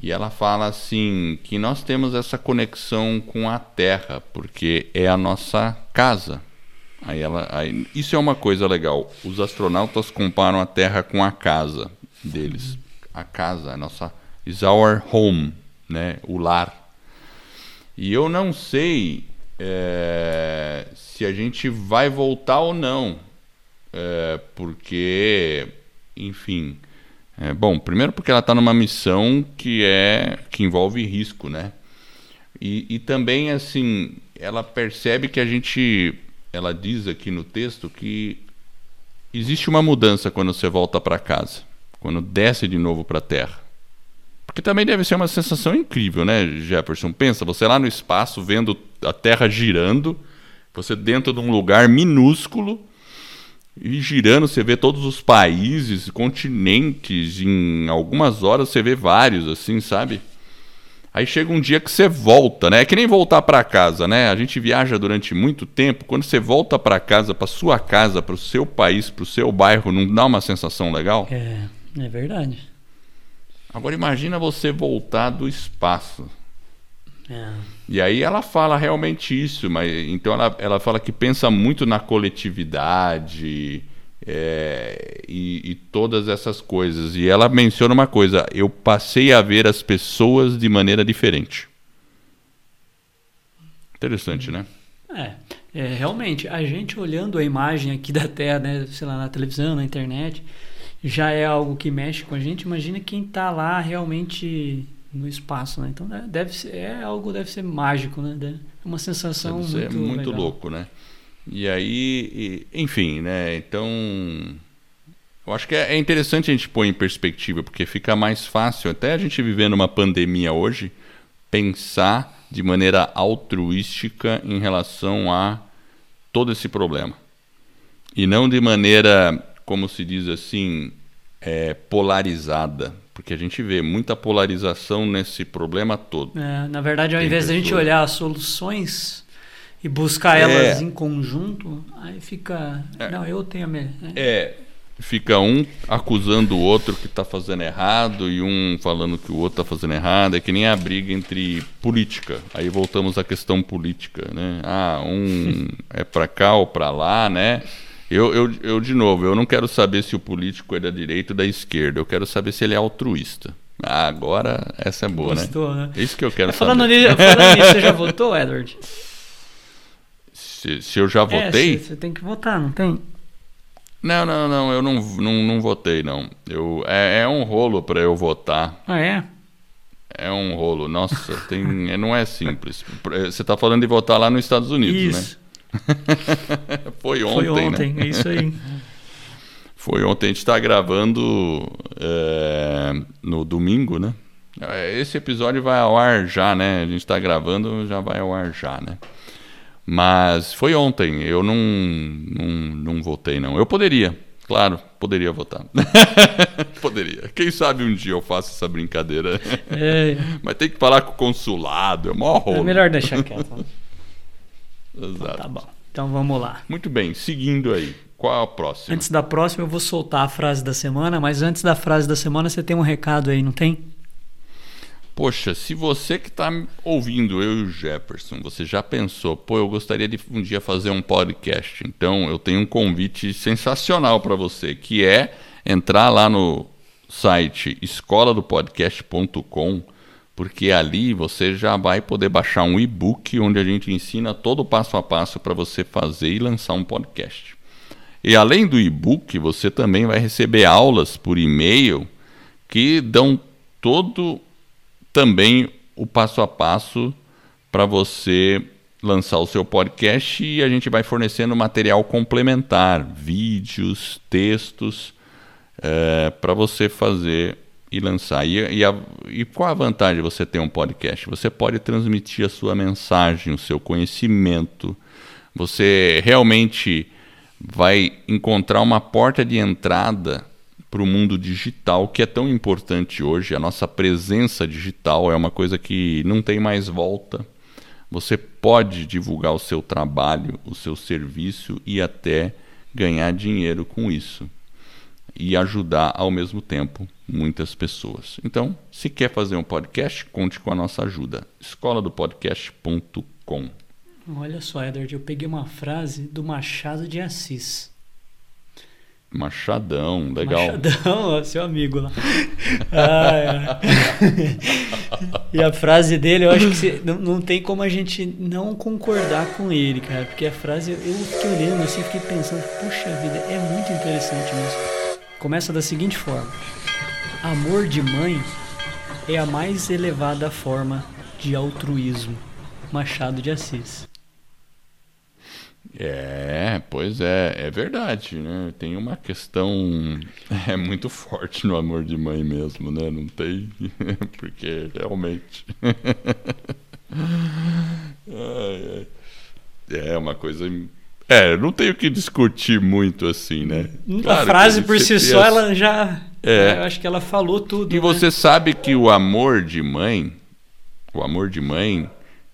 E ela fala assim que nós temos essa conexão com a Terra, porque é a nossa casa. Aí ela, aí, isso é uma coisa legal. Os astronautas comparam a Terra com a casa deles. A casa, a nossa is our home, né? O lar. E eu não sei é, se a gente vai voltar ou não, é, porque, enfim, é, bom, primeiro porque ela está numa missão que é que envolve risco, né? E, e também assim, ela percebe que a gente, ela diz aqui no texto que existe uma mudança quando você volta para casa, quando desce de novo para a Terra. Porque também deve ser uma sensação incrível, né, Jefferson? Pensa, você lá no espaço vendo a Terra girando, você dentro de um lugar minúsculo e girando, você vê todos os países, continentes, em algumas horas você vê vários, assim, sabe? Aí chega um dia que você volta, né? É que nem voltar para casa, né? A gente viaja durante muito tempo. Quando você volta para casa, para sua casa, para o seu país, para o seu bairro, não dá uma sensação legal? É, é verdade. Agora imagina você voltar do espaço. É. E aí ela fala realmente isso, mas então ela, ela fala que pensa muito na coletividade é, e, e, todas essas coisas. E ela menciona uma coisa: eu passei a ver as pessoas de maneira diferente. Interessante, né? É, é, realmente, a gente olhando a imagem aqui da Terra, né, sei lá, na televisão, na internet, já é algo que mexe com a gente. Imagina quem está lá realmente no espaço, né? Então né, deve ser, é algo deve ser mágico, né? É uma sensação deve muito, muito louco, né? E aí, e, enfim, né? Então, eu acho que é, é interessante a gente pôr em perspectiva, porque fica mais fácil, até a gente vivendo uma pandemia hoje, pensar de maneira altruística em relação a todo esse problema. E não de maneira, como se diz assim, é, polarizada porque a gente vê muita polarização nesse problema todo. É, na verdade, ao Tem invés de a gente olhar as soluções e buscar é, elas em conjunto, aí fica. É, não, eu tenho a minha. É. é, fica um acusando o outro que está fazendo errado e um falando que o outro está fazendo errado. É que nem a briga entre política. Aí voltamos à questão política, né? Ah, um é para cá ou para lá, né? Eu, eu, eu, de novo, eu não quero saber se o político é da direita ou da esquerda. Eu quero saber se ele é altruísta. Ah, agora essa é boa, né? Gostou, né? né? É isso que eu quero falando saber. Nisso, falando nisso, você já votou, Edward? Se, se eu já é, votei? É, você tem que votar, não tem? Não, não, não, eu não, não, não votei, não. Eu, é, é um rolo para eu votar. Ah, é? É um rolo. Nossa, tem, não é simples. Você está falando de votar lá nos Estados Unidos, isso. né? Foi ontem, Foi ontem, né? é isso aí. Foi ontem, a gente está gravando é, no domingo, né? É, esse episódio vai ao ar já, né? A gente está gravando, já vai ao ar já, né? Mas foi ontem, eu não, não, não votei, não. Eu poderia, claro, poderia votar. poderia. Quem sabe um dia eu faço essa brincadeira. É. Mas tem que falar com o consulado, é mó rolo. É melhor deixar quieto. Exato. Então, tá bom. Então vamos lá. Muito bem, seguindo aí. Qual é a próxima? Antes da próxima, eu vou soltar a frase da semana, mas antes da frase da semana, você tem um recado aí, não tem? Poxa, se você que está ouvindo, eu e o Jefferson, você já pensou, pô, eu gostaria de um dia fazer um podcast. Então, eu tenho um convite sensacional para você, que é entrar lá no site escola do podcast.com porque ali você já vai poder baixar um e-book onde a gente ensina todo o passo a passo para você fazer e lançar um podcast. E além do e-book, você também vai receber aulas por e-mail que dão todo também o passo a passo para você lançar o seu podcast e a gente vai fornecendo material complementar, vídeos, textos, é, eh, para você fazer e lançar. E, e, a, e qual a vantagem de você ter um podcast? Você pode transmitir a sua mensagem, o seu conhecimento. Você realmente vai encontrar uma porta de entrada para o mundo digital que é tão importante hoje. A nossa presença digital é uma coisa que não tem mais volta. Você pode divulgar o seu trabalho, o seu serviço e até ganhar dinheiro com isso e ajudar ao mesmo tempo muitas pessoas. Então, se quer fazer um podcast, conte com a nossa ajuda. escola do podcast.com. Olha só, Edward, eu peguei uma frase do Machado de Assis. Machadão, legal. Machadão, seu amigo lá. Ah, é. e a frase dele, eu acho que não, não tem como a gente não concordar com ele, cara. Porque a frase, eu fiquei olhando assim, fiquei pensando, puxa vida, é muito interessante mesmo começa da seguinte forma: Amor de mãe é a mais elevada forma de altruísmo. Machado de Assis. É, pois é, é verdade, né? Tem uma questão é muito forte no amor de mãe mesmo, né? Não tem, porque realmente é uma coisa é, não tenho que discutir muito assim, né? Claro a frase por si só, ela já. É. Eu acho que ela falou tudo. E né? você sabe que o amor de mãe, o amor de mãe,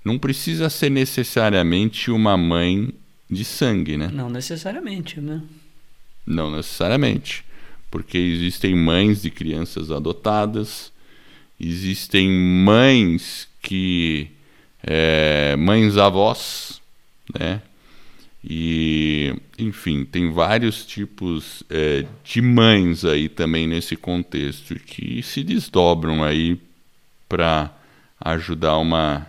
não precisa ser necessariamente uma mãe de sangue, né? Não necessariamente, né? Não necessariamente. Porque existem mães de crianças adotadas, existem mães que. É, mães avós, né? E, enfim, tem vários tipos é, de mães aí também nesse contexto que se desdobram aí para ajudar uma,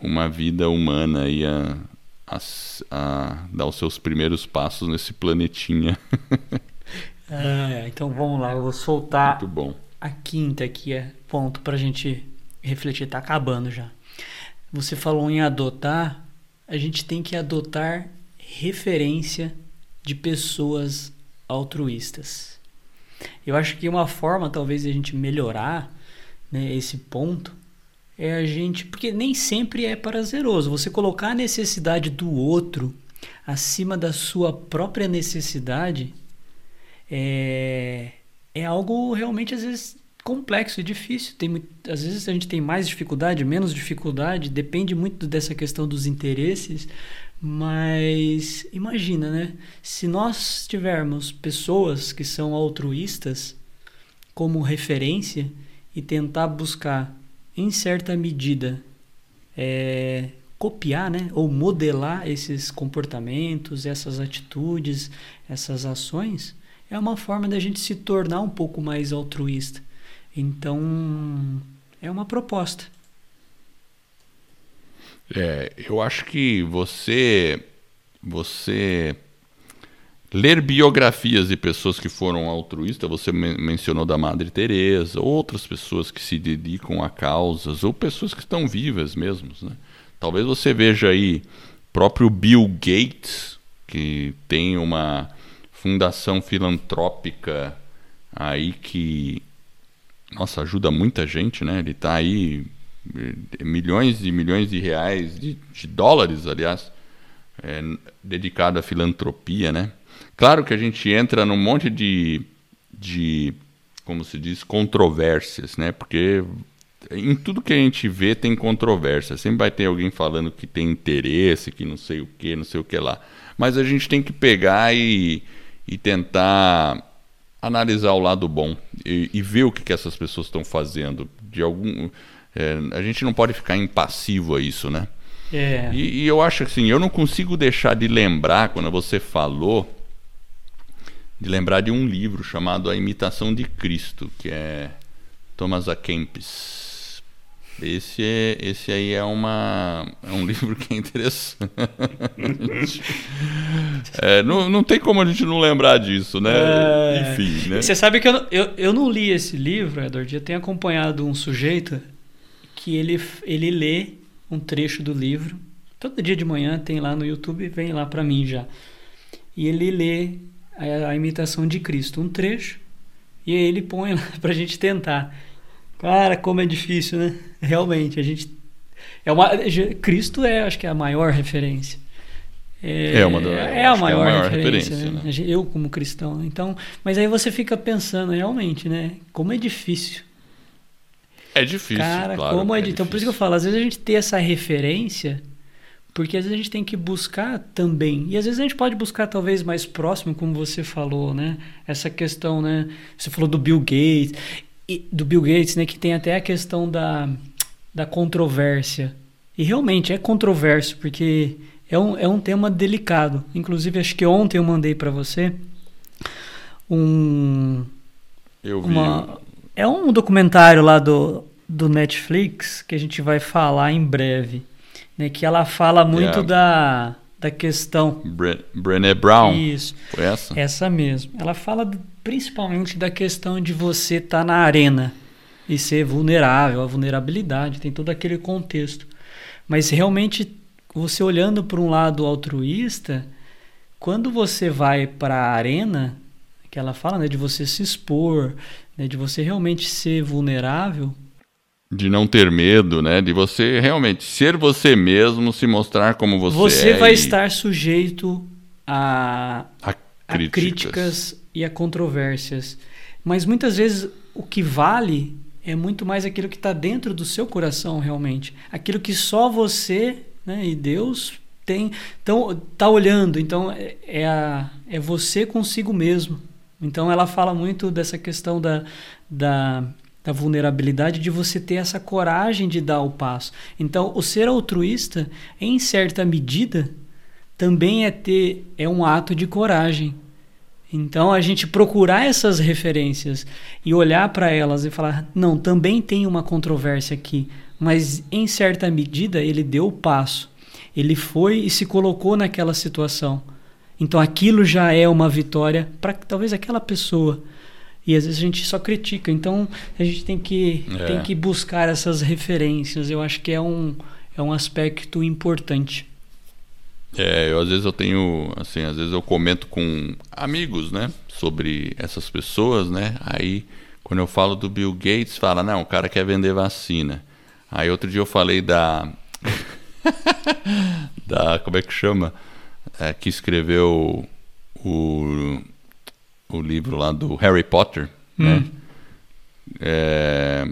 uma vida humana aí a, a, a, dar os seus primeiros passos nesse planetinha. ah, então vamos lá, eu vou soltar a quinta aqui, é ponto para a gente refletir, tá acabando já. Você falou em adotar, a gente tem que adotar referência de pessoas altruístas. Eu acho que uma forma, talvez, de a gente melhorar né, esse ponto é a gente. Porque nem sempre é prazeroso. Você colocar a necessidade do outro acima da sua própria necessidade é, é algo realmente, às vezes, complexo e difícil. Tem, às vezes a gente tem mais dificuldade, menos dificuldade, depende muito dessa questão dos interesses, mas imagina, né? Se nós tivermos pessoas que são altruístas como referência e tentar buscar, em certa medida, é, copiar, né? Ou modelar esses comportamentos, essas atitudes, essas ações, é uma forma da gente se tornar um pouco mais altruísta. Então, é uma proposta. É, eu acho que você você ler biografias de pessoas que foram altruístas, você mencionou da Madre Teresa, outras pessoas que se dedicam a causas ou pessoas que estão vivas mesmo, né? Talvez você veja aí próprio Bill Gates, que tem uma fundação filantrópica aí que nossa, ajuda muita gente, né? Ele está aí milhões e milhões de reais, de, de dólares, aliás, é, dedicado à filantropia, né? Claro que a gente entra num monte de, de, como se diz, controvérsias, né? Porque em tudo que a gente vê tem controvérsia. Sempre vai ter alguém falando que tem interesse, que não sei o que, não sei o que lá. Mas a gente tem que pegar e, e tentar analisar o lado bom e, e ver o que, que essas pessoas estão fazendo. De algum é, a gente não pode ficar impassivo a isso, né? É. E, e, eu acho assim, eu não consigo deixar de lembrar, quando você falou, de lembrar de um livro chamado A Imitação de Cristo, que é Thomas A. Kempis. Esse, é, esse aí é, uma, é um livro que é interessante. é, não, não tem como a gente não lembrar disso, né? É... Enfim, né? Você sabe que eu, eu, eu não li esse livro, Edward. Eu tenho acompanhado um sujeito que ele, ele lê um trecho do livro. Todo dia de manhã tem lá no YouTube, vem lá para mim já. E ele lê a, a imitação de Cristo, um trecho, e aí ele põe lá pra gente tentar. Cara, como é difícil, né? Realmente, a gente. É uma, Cristo é, acho que é a maior referência. É, é, uma da, é a maior, é a maior referência. referência né? Eu, como cristão. Né? Então, mas aí você fica pensando, realmente, né? Como é difícil. É difícil. Cara, claro, como é, é. Então, por isso que eu falo, às vezes a gente ter essa referência, porque às vezes a gente tem que buscar também. E às vezes a gente pode buscar talvez mais próximo, como você falou, né? Essa questão, né? Você falou do Bill Gates do Bill Gates, né, que tem até a questão da, da controvérsia. E realmente é controverso, porque é um, é um tema delicado. Inclusive, acho que ontem eu mandei para você um. Eu vi. Uma, é um documentário lá do, do Netflix que a gente vai falar em breve. Né, que ela fala muito yeah. da, da questão. Bre Brené Brown. Isso. Foi essa? Essa mesmo. Ela fala principalmente da questão de você estar tá na arena e ser vulnerável, a vulnerabilidade, tem todo aquele contexto. Mas realmente, você olhando para um lado altruísta, quando você vai para a arena, que ela fala né, de você se expor, né, de você realmente ser vulnerável. De não ter medo, né? De você realmente ser você mesmo, se mostrar como você, você é. Você vai e... estar sujeito a, a críticas. a críticas e a controvérsias. Mas muitas vezes o que vale é muito mais aquilo que está dentro do seu coração realmente, aquilo que só você né, e Deus tem, então tá olhando. Então é, é, a, é você consigo mesmo. Então ela fala muito dessa questão da, da, da vulnerabilidade de você ter essa coragem de dar o passo. Então o ser altruísta, em certa medida, também é ter é um ato de coragem. Então a gente procurar essas referências e olhar para elas e falar: não, também tem uma controvérsia aqui, mas em certa medida ele deu o passo. Ele foi e se colocou naquela situação. Então aquilo já é uma vitória para talvez aquela pessoa. E às vezes a gente só critica. Então a gente tem que, é. tem que buscar essas referências. Eu acho que é um, é um aspecto importante. É, eu às vezes eu tenho, assim, às vezes eu comento com amigos, né, sobre essas pessoas, né? Aí quando eu falo do Bill Gates, fala, não, o cara quer vender vacina. Aí outro dia eu falei da da como é que chama? É, que escreveu o o livro lá do Harry Potter, né? hum. né? É,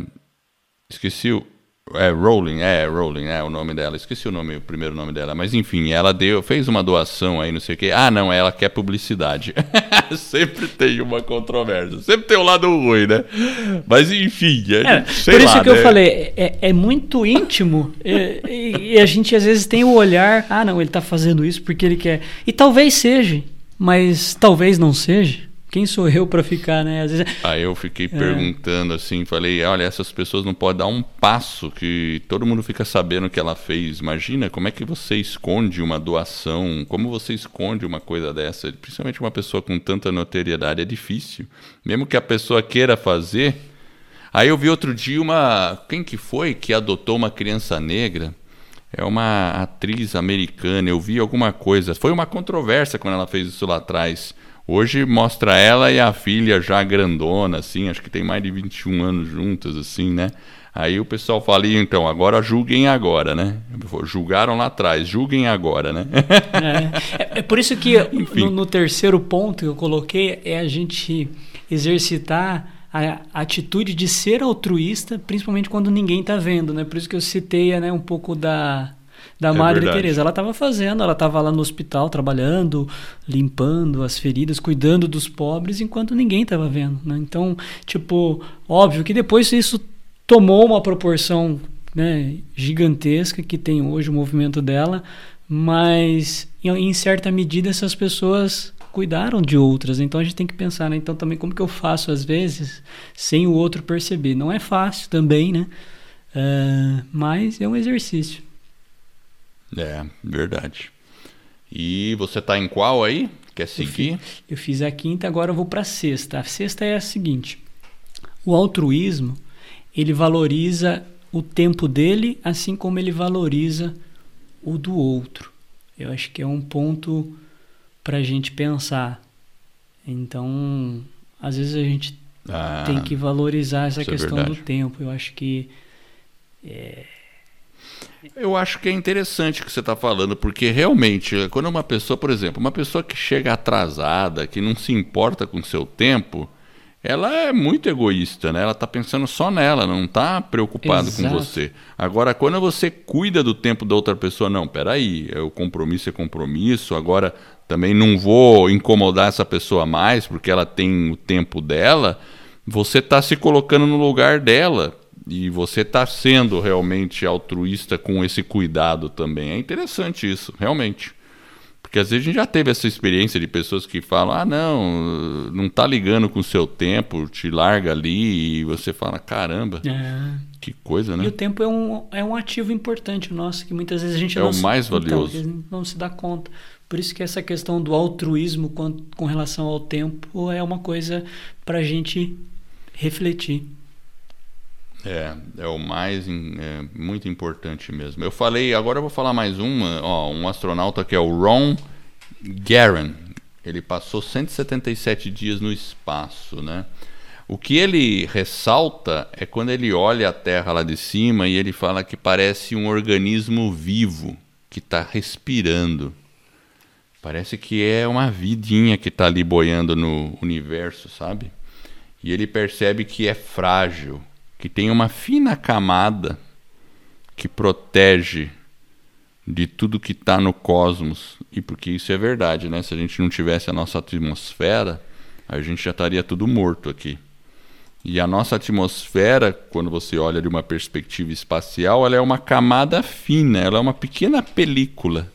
esqueci o é Rowling, é Rowling, é o nome dela. Esqueci o nome, o primeiro nome dela. Mas enfim, ela deu, fez uma doação aí, não sei o quê. Ah, não, ela quer publicidade. sempre tem uma controvérsia. Sempre tem um lado ruim, né? Mas enfim, é, por isso lá, que né? eu falei, é, é muito íntimo. e, e, e a gente às vezes tem o olhar, ah, não, ele está fazendo isso porque ele quer. E talvez seja, mas talvez não seja. Quem sou eu para ficar, né? Às vezes... Aí eu fiquei é. perguntando assim, falei, olha, essas pessoas não podem dar um passo que todo mundo fica sabendo que ela fez. Imagina como é que você esconde uma doação, como você esconde uma coisa dessa, principalmente uma pessoa com tanta notoriedade, é difícil. Mesmo que a pessoa queira fazer. Aí eu vi outro dia uma, quem que foi que adotou uma criança negra? É uma atriz americana, eu vi alguma coisa. Foi uma controvérsia quando ela fez isso lá atrás Hoje mostra ela e a filha já grandona, assim, acho que tem mais de 21 anos juntas, assim, né? Aí o pessoal fala, então, agora julguem agora, né? Julgaram lá atrás, julguem agora, né? é, é, é, por isso que no, no, terceiro ponto que eu coloquei é a gente exercitar a, a atitude de ser altruísta, principalmente quando ninguém está vendo, né? Por isso que eu citei né, um pouco da, da é Madre verdade. Teresa. Ela estava fazendo, ela estava lá no hospital trabalhando, limpando as feridas, cuidando dos pobres, enquanto ninguém estava vendo. Né? Então, tipo, óbvio que depois isso tomou uma proporção né, gigantesca que tem hoje o movimento dela, mas em, em certa medida essas pessoas cuidaram de outras. Então a gente tem que pensar, né? Então também como que eu faço às vezes sem o outro perceber? Não é fácil também, né? Uh, mas é um exercício. É, verdade. E você tá em qual aí? Quer seguir? Eu fiz, eu fiz a quinta, agora eu vou para a sexta. A sexta é a seguinte: o altruísmo ele valoriza o tempo dele, assim como ele valoriza o do outro. Eu acho que é um ponto para a gente pensar. Então, às vezes a gente ah, tem que valorizar essa é questão é do tempo. Eu acho que é, eu acho que é interessante o que você está falando, porque realmente, quando uma pessoa, por exemplo, uma pessoa que chega atrasada, que não se importa com o seu tempo, ela é muito egoísta, né? Ela está pensando só nela, não está preocupada com você. Agora, quando você cuida do tempo da outra pessoa, não, peraí, é o compromisso é compromisso, agora também não vou incomodar essa pessoa mais porque ela tem o tempo dela, você está se colocando no lugar dela e você está sendo realmente altruísta com esse cuidado também. É interessante isso, realmente. Porque às vezes a gente já teve essa experiência de pessoas que falam: ah, não, não tá ligando com o seu tempo, te larga ali e você fala: caramba, é. que coisa, né? E o tempo é um, é um ativo importante nosso que muitas vezes a gente é não o mais se, valioso. Então, não se dá conta. Por isso que essa questão do altruísmo com, com relação ao tempo é uma coisa para a gente refletir. É, é o mais é, muito importante mesmo. Eu falei, agora eu vou falar mais uma, ó, um astronauta que é o Ron Garan. Ele passou 177 dias no espaço, né? O que ele ressalta é quando ele olha a Terra lá de cima e ele fala que parece um organismo vivo que está respirando. Parece que é uma vidinha que está ali boiando no universo, sabe? E ele percebe que é frágil, que tem uma fina camada que protege de tudo que está no cosmos. E porque isso é verdade, né? Se a gente não tivesse a nossa atmosfera, a gente já estaria tudo morto aqui. E a nossa atmosfera, quando você olha de uma perspectiva espacial, ela é uma camada fina, ela é uma pequena película.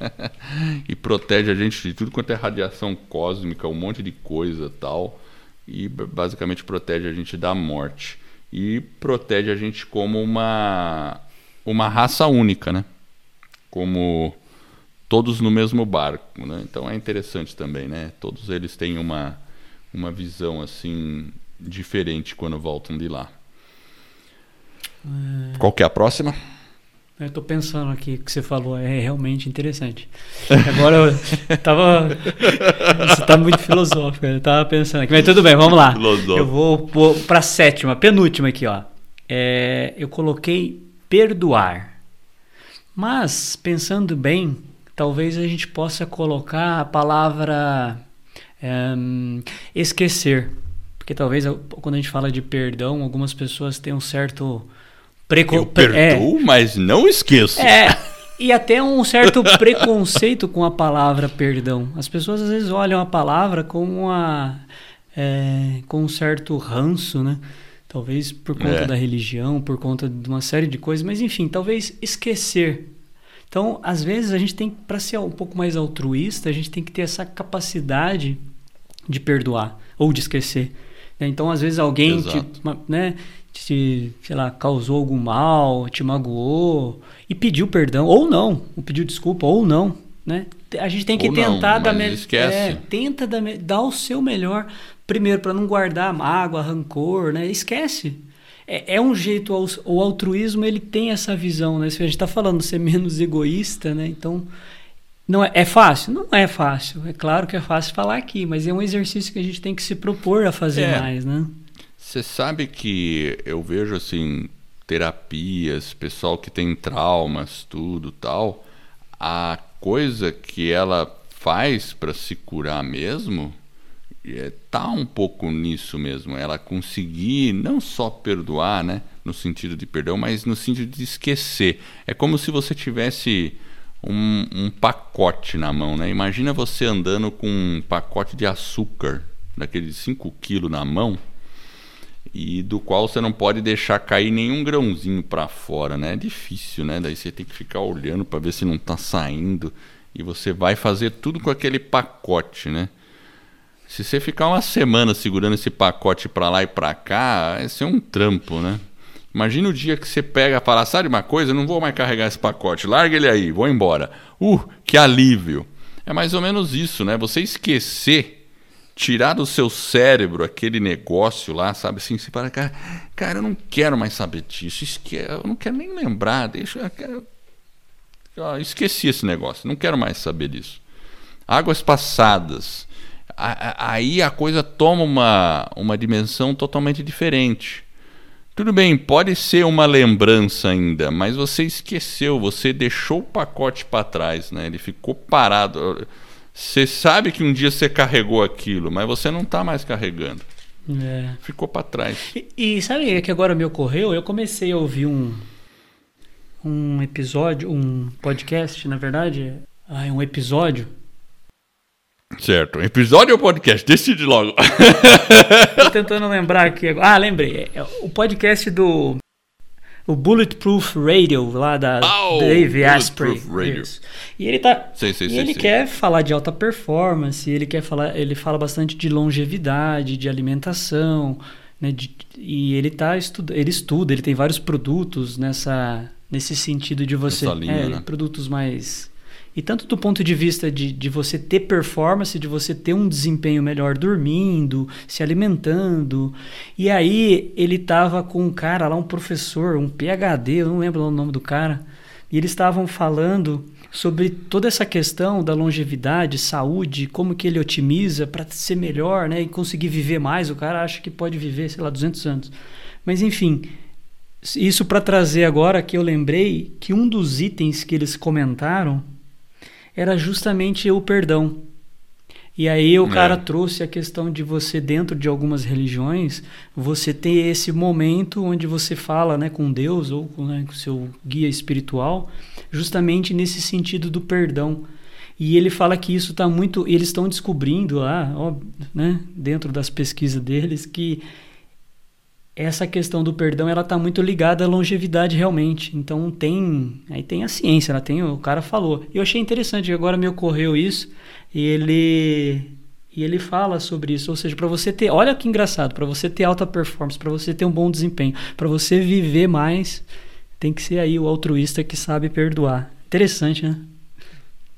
e protege a gente de tudo quanto é radiação cósmica, um monte de coisa tal. E basicamente protege a gente da morte e protege a gente como uma, uma raça única, né? Como todos no mesmo barco, né? Então é interessante também, né? Todos eles têm uma, uma visão assim diferente quando voltam de lá. É... Qual que é a próxima? Eu estou pensando aqui o que você falou é realmente interessante. Agora eu tava. Você está muito filosófico, eu tava pensando aqui. Mas tudo bem, vamos lá. Eu vou para a sétima, penúltima aqui, ó. É, eu coloquei perdoar. Mas, pensando bem, talvez a gente possa colocar a palavra é, esquecer. Porque talvez quando a gente fala de perdão, algumas pessoas têm um certo Preco... Eu perdoo, é. mas não esqueço. É. E até um certo preconceito com a palavra perdão. As pessoas às vezes olham a palavra com uma é, com um certo ranço, né? Talvez por conta é. da religião, por conta de uma série de coisas, mas enfim, talvez esquecer. Então, às vezes a gente tem para ser um pouco mais altruísta, a gente tem que ter essa capacidade de perdoar ou de esquecer. Então, às vezes alguém te, né, te, sei lá, causou algum mal, te magoou e pediu perdão, ou não, ou pediu desculpa, ou não, né? A gente tem que ou tentar não, dar melhor. É, tenta dar, dar o seu melhor primeiro para não guardar mágoa, rancor, né? Esquece. É, é um jeito, o altruísmo ele tem essa visão, né? Se a gente está falando ser menos egoísta, né? Então não é, é, fácil? Não é fácil. É claro que é fácil falar aqui, mas é um exercício que a gente tem que se propor a fazer é. mais, né? Você sabe que eu vejo assim terapias, pessoal que tem traumas, tudo tal, a coisa que ela faz para se curar mesmo é, tá um pouco nisso mesmo. Ela conseguir não só perdoar, né, no sentido de perdão, mas no sentido de esquecer. É como se você tivesse um, um pacote na mão, né? Imagina você andando com um pacote de açúcar, daqueles 5 quilos na mão e do qual você não pode deixar cair nenhum grãozinho para fora, né? É difícil, né? Daí você tem que ficar olhando para ver se não está saindo e você vai fazer tudo com aquele pacote, né? Se você ficar uma semana segurando esse pacote para lá e para cá, vai ser um trampo, né? Imagina o dia que você pega e fala, sabe uma coisa, não vou mais carregar esse pacote, larga ele aí, vou embora. Uh, que alívio. É mais ou menos isso, né? Você esquecer, tirar do seu cérebro aquele negócio lá, sabe assim, se para, cara, cara, eu não quero mais saber disso, esque... eu não quero nem lembrar, deixa, eu quero... esqueci esse negócio, não quero mais saber disso. Águas passadas, aí a coisa toma uma, uma dimensão totalmente diferente. Tudo bem, pode ser uma lembrança ainda, mas você esqueceu, você deixou o pacote para trás, né? Ele ficou parado. Você sabe que um dia você carregou aquilo, mas você não está mais carregando. É. Ficou para trás. E, e sabe que agora me ocorreu? Eu comecei a ouvir um um episódio, um podcast, na verdade, ah, um episódio Certo. Episódio ou podcast? Decide logo. Tô tentando lembrar aqui. Ah, lembrei. É, é o podcast do o Bulletproof Radio lá da oh, Dave Asprey. E ele tá sei, sei, e sei, ele quer falar de alta performance, ele quer falar, ele fala bastante de longevidade, de alimentação, né, de, e ele tá estuda, ele estuda, ele tem vários produtos nessa nesse sentido de você, linha, é, né? produtos mais e tanto do ponto de vista de, de você ter performance, de você ter um desempenho melhor dormindo, se alimentando. E aí ele tava com um cara lá, um professor, um PhD, eu não lembro o nome do cara, e eles estavam falando sobre toda essa questão da longevidade, saúde, como que ele otimiza para ser melhor, né, e conseguir viver mais. O cara acha que pode viver, sei lá, 200 anos. Mas enfim, isso para trazer agora que eu lembrei que um dos itens que eles comentaram era justamente o perdão. E aí o é. cara trouxe a questão de você dentro de algumas religiões, você ter esse momento onde você fala, né, com Deus ou com, né, com seu guia espiritual, justamente nesse sentido do perdão. E ele fala que isso está muito, eles estão descobrindo lá, ó, né, dentro das pesquisas deles que essa questão do perdão ela está muito ligada à longevidade realmente. Então tem aí tem a ciência, ela tem o cara falou. Eu achei interessante agora me ocorreu isso e ele e ele fala sobre isso, ou seja, para você ter, olha que engraçado, para você ter alta performance, para você ter um bom desempenho, para você viver mais, tem que ser aí o altruísta que sabe perdoar. Interessante, né?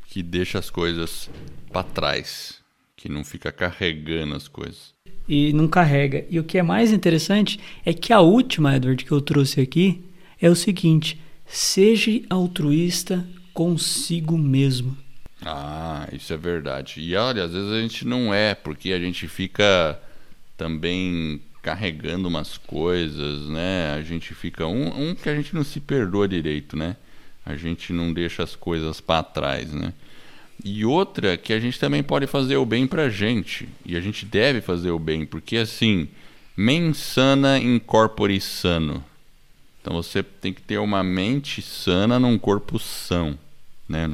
Que deixa as coisas para trás, que não fica carregando as coisas e não carrega. E o que é mais interessante é que a última, Edward, que eu trouxe aqui é o seguinte: seja altruísta consigo mesmo. Ah, isso é verdade. E olha, às vezes a gente não é, porque a gente fica também carregando umas coisas, né? A gente fica um, um que a gente não se perdoa direito, né? A gente não deixa as coisas para trás, né? E outra que a gente também pode fazer o bem pra gente. E a gente deve fazer o bem, porque assim, mensana incorpore sano. Então você tem que ter uma mente sana num corpo são, né?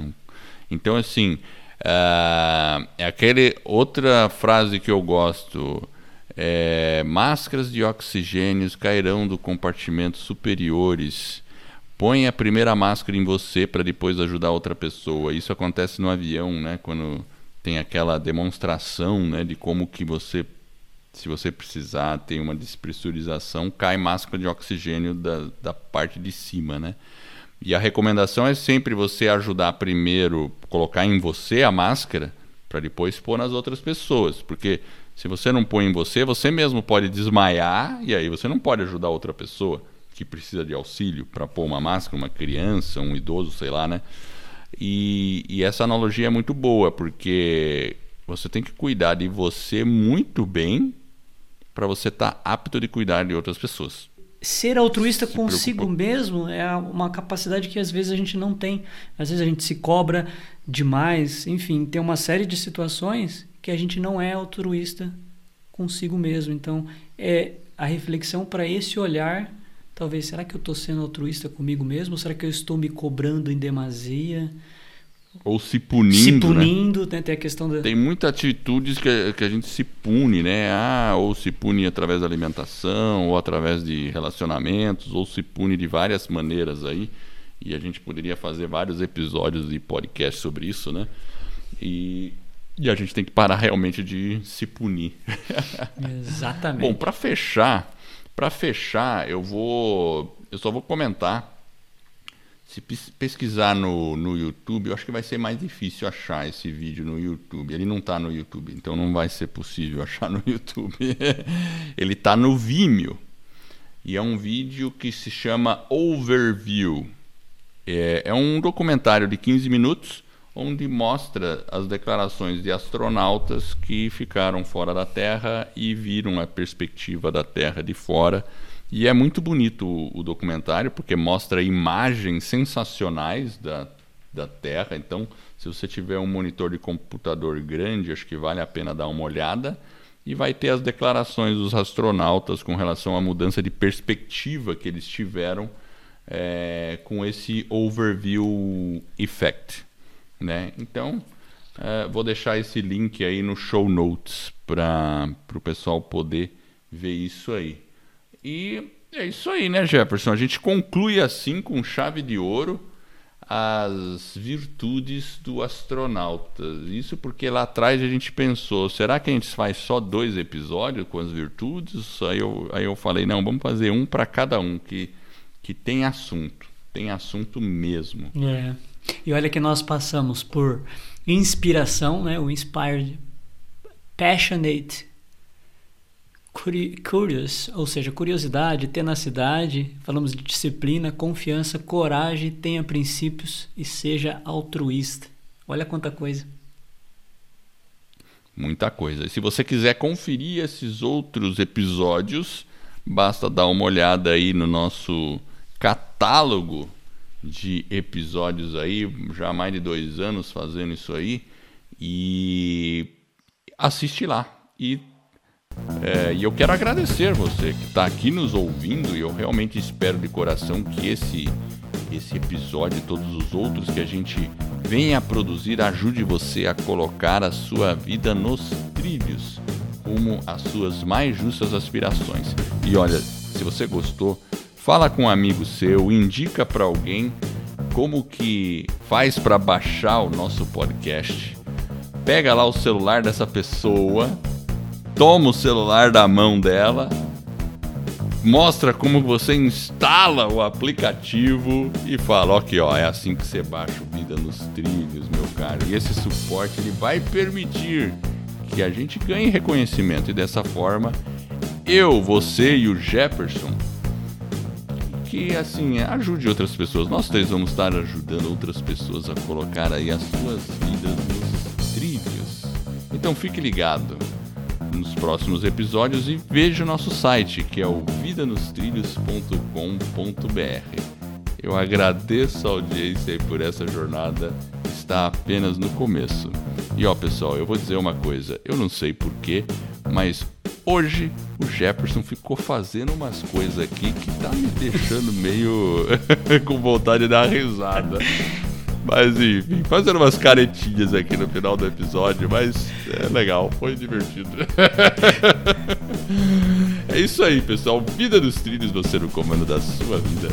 Então assim, uh, é aquele outra frase que eu gosto. É, máscaras de oxigênio cairão do compartimento superiores põe a primeira máscara em você para depois ajudar outra pessoa. Isso acontece no avião, né? Quando tem aquela demonstração, né, de como que você se você precisar ter uma despressurização, cai máscara de oxigênio da, da parte de cima, né? E a recomendação é sempre você ajudar primeiro, colocar em você a máscara, para depois pôr nas outras pessoas. Porque se você não põe em você, você mesmo pode desmaiar e aí você não pode ajudar outra pessoa que precisa de auxílio para pôr uma máscara, uma criança, um idoso, sei lá, né? E, e essa analogia é muito boa, porque você tem que cuidar de você muito bem para você estar tá apto de cuidar de outras pessoas. Ser altruísta se consigo preocupa. mesmo é uma capacidade que às vezes a gente não tem. Às vezes a gente se cobra demais, enfim, tem uma série de situações que a gente não é altruísta consigo mesmo. Então, é a reflexão para esse olhar Talvez, será que eu estou sendo altruísta comigo mesmo? Ou será que eu estou me cobrando em demasia? Ou se punindo. Se né? punindo, né? tem a questão da. Tem muitas atitudes que, que a gente se pune, né? Ah, ou se pune através da alimentação, ou através de relacionamentos, ou se pune de várias maneiras aí. E a gente poderia fazer vários episódios de podcast sobre isso, né? E, e a gente tem que parar realmente de se punir. Exatamente. Bom, para fechar, Para fechar, eu vou. Eu só vou comentar. Se pesquisar no, no YouTube, eu acho que vai ser mais difícil achar esse vídeo no YouTube. Ele não está no YouTube, então não vai ser possível achar no YouTube. Ele está no Vimeo. E é um vídeo que se chama Overview. É, é um documentário de 15 minutos onde mostra as declarações de astronautas que ficaram fora da Terra e viram a perspectiva da Terra de fora. E é muito bonito o, documentário porque mostra imagens sensacionais da, da Terra. Então, se você tiver um monitor de computador grande, acho que vale a pena dar uma olhada. E vai ter as declarações dos astronautas com relação à mudança de perspectiva que eles tiveram é, com esse overview effect. Né? Então, é, vou deixar esse link aí no show notes para o pessoal poder ver isso aí. E é isso aí, né, Jefferson? A gente conclui assim com chave de ouro as virtudes do astronauta. Isso porque lá atrás a gente pensou, será que a gente faz só dois episódios com as virtudes? Aí eu, aí eu falei, não, vamos fazer um para cada um, que, que tem assunto. Tem assunto mesmo. É. E olha que nós passamos por inspiração, né? o inspired, passionate, curious, ou seja, curiosidade, tenacidade, falamos de disciplina, confiança, coragem, tenha princípios e seja altruísta. Olha quanta coisa. Muita coisa. E se você quiser conferir esses outros episódios, basta dar uma olhada aí no nosso catálogo de episódios aí, já mais de dois anos fazendo isso aí, e assiste lá. E, é, e eu quero agradecer você que está aqui nos ouvindo, e eu realmente espero de coração que esse, esse episódio e todos os outros que a gente venha a produzir ajude você a colocar a sua vida nos trilhos rumo às suas mais justas aspirações. E olha, se você gostou, fala com um amigo seu, indica para alguém como que faz para baixar o nosso podcast. Pega lá o celular dessa pessoa, toma o celular da mão dela, mostra como você instala o aplicativo e fala, ok, ó, é assim que você baixa o Vida nos Trilhos, meu caro. E esse suporte ele vai permitir que a gente ganhe reconhecimento e dessa forma eu, você e o Jefferson que assim ajude outras pessoas. Nós três vamos estar ajudando outras pessoas a colocar aí as suas vidas nos trilhos. Então fique ligado nos próximos episódios e veja o nosso site que é o vidanostrilhos.com.br. Eu agradeço a audiência por essa jornada está apenas no começo. E ó, pessoal, eu vou dizer uma coisa, eu não sei porquê, mas Hoje o Jefferson ficou fazendo umas coisas aqui que tá me deixando meio com vontade de dar risada. Mas enfim, fazendo umas caretinhas aqui no final do episódio, mas é legal, foi divertido. é isso aí, pessoal. Vida dos trilhos, você no comando da sua vida.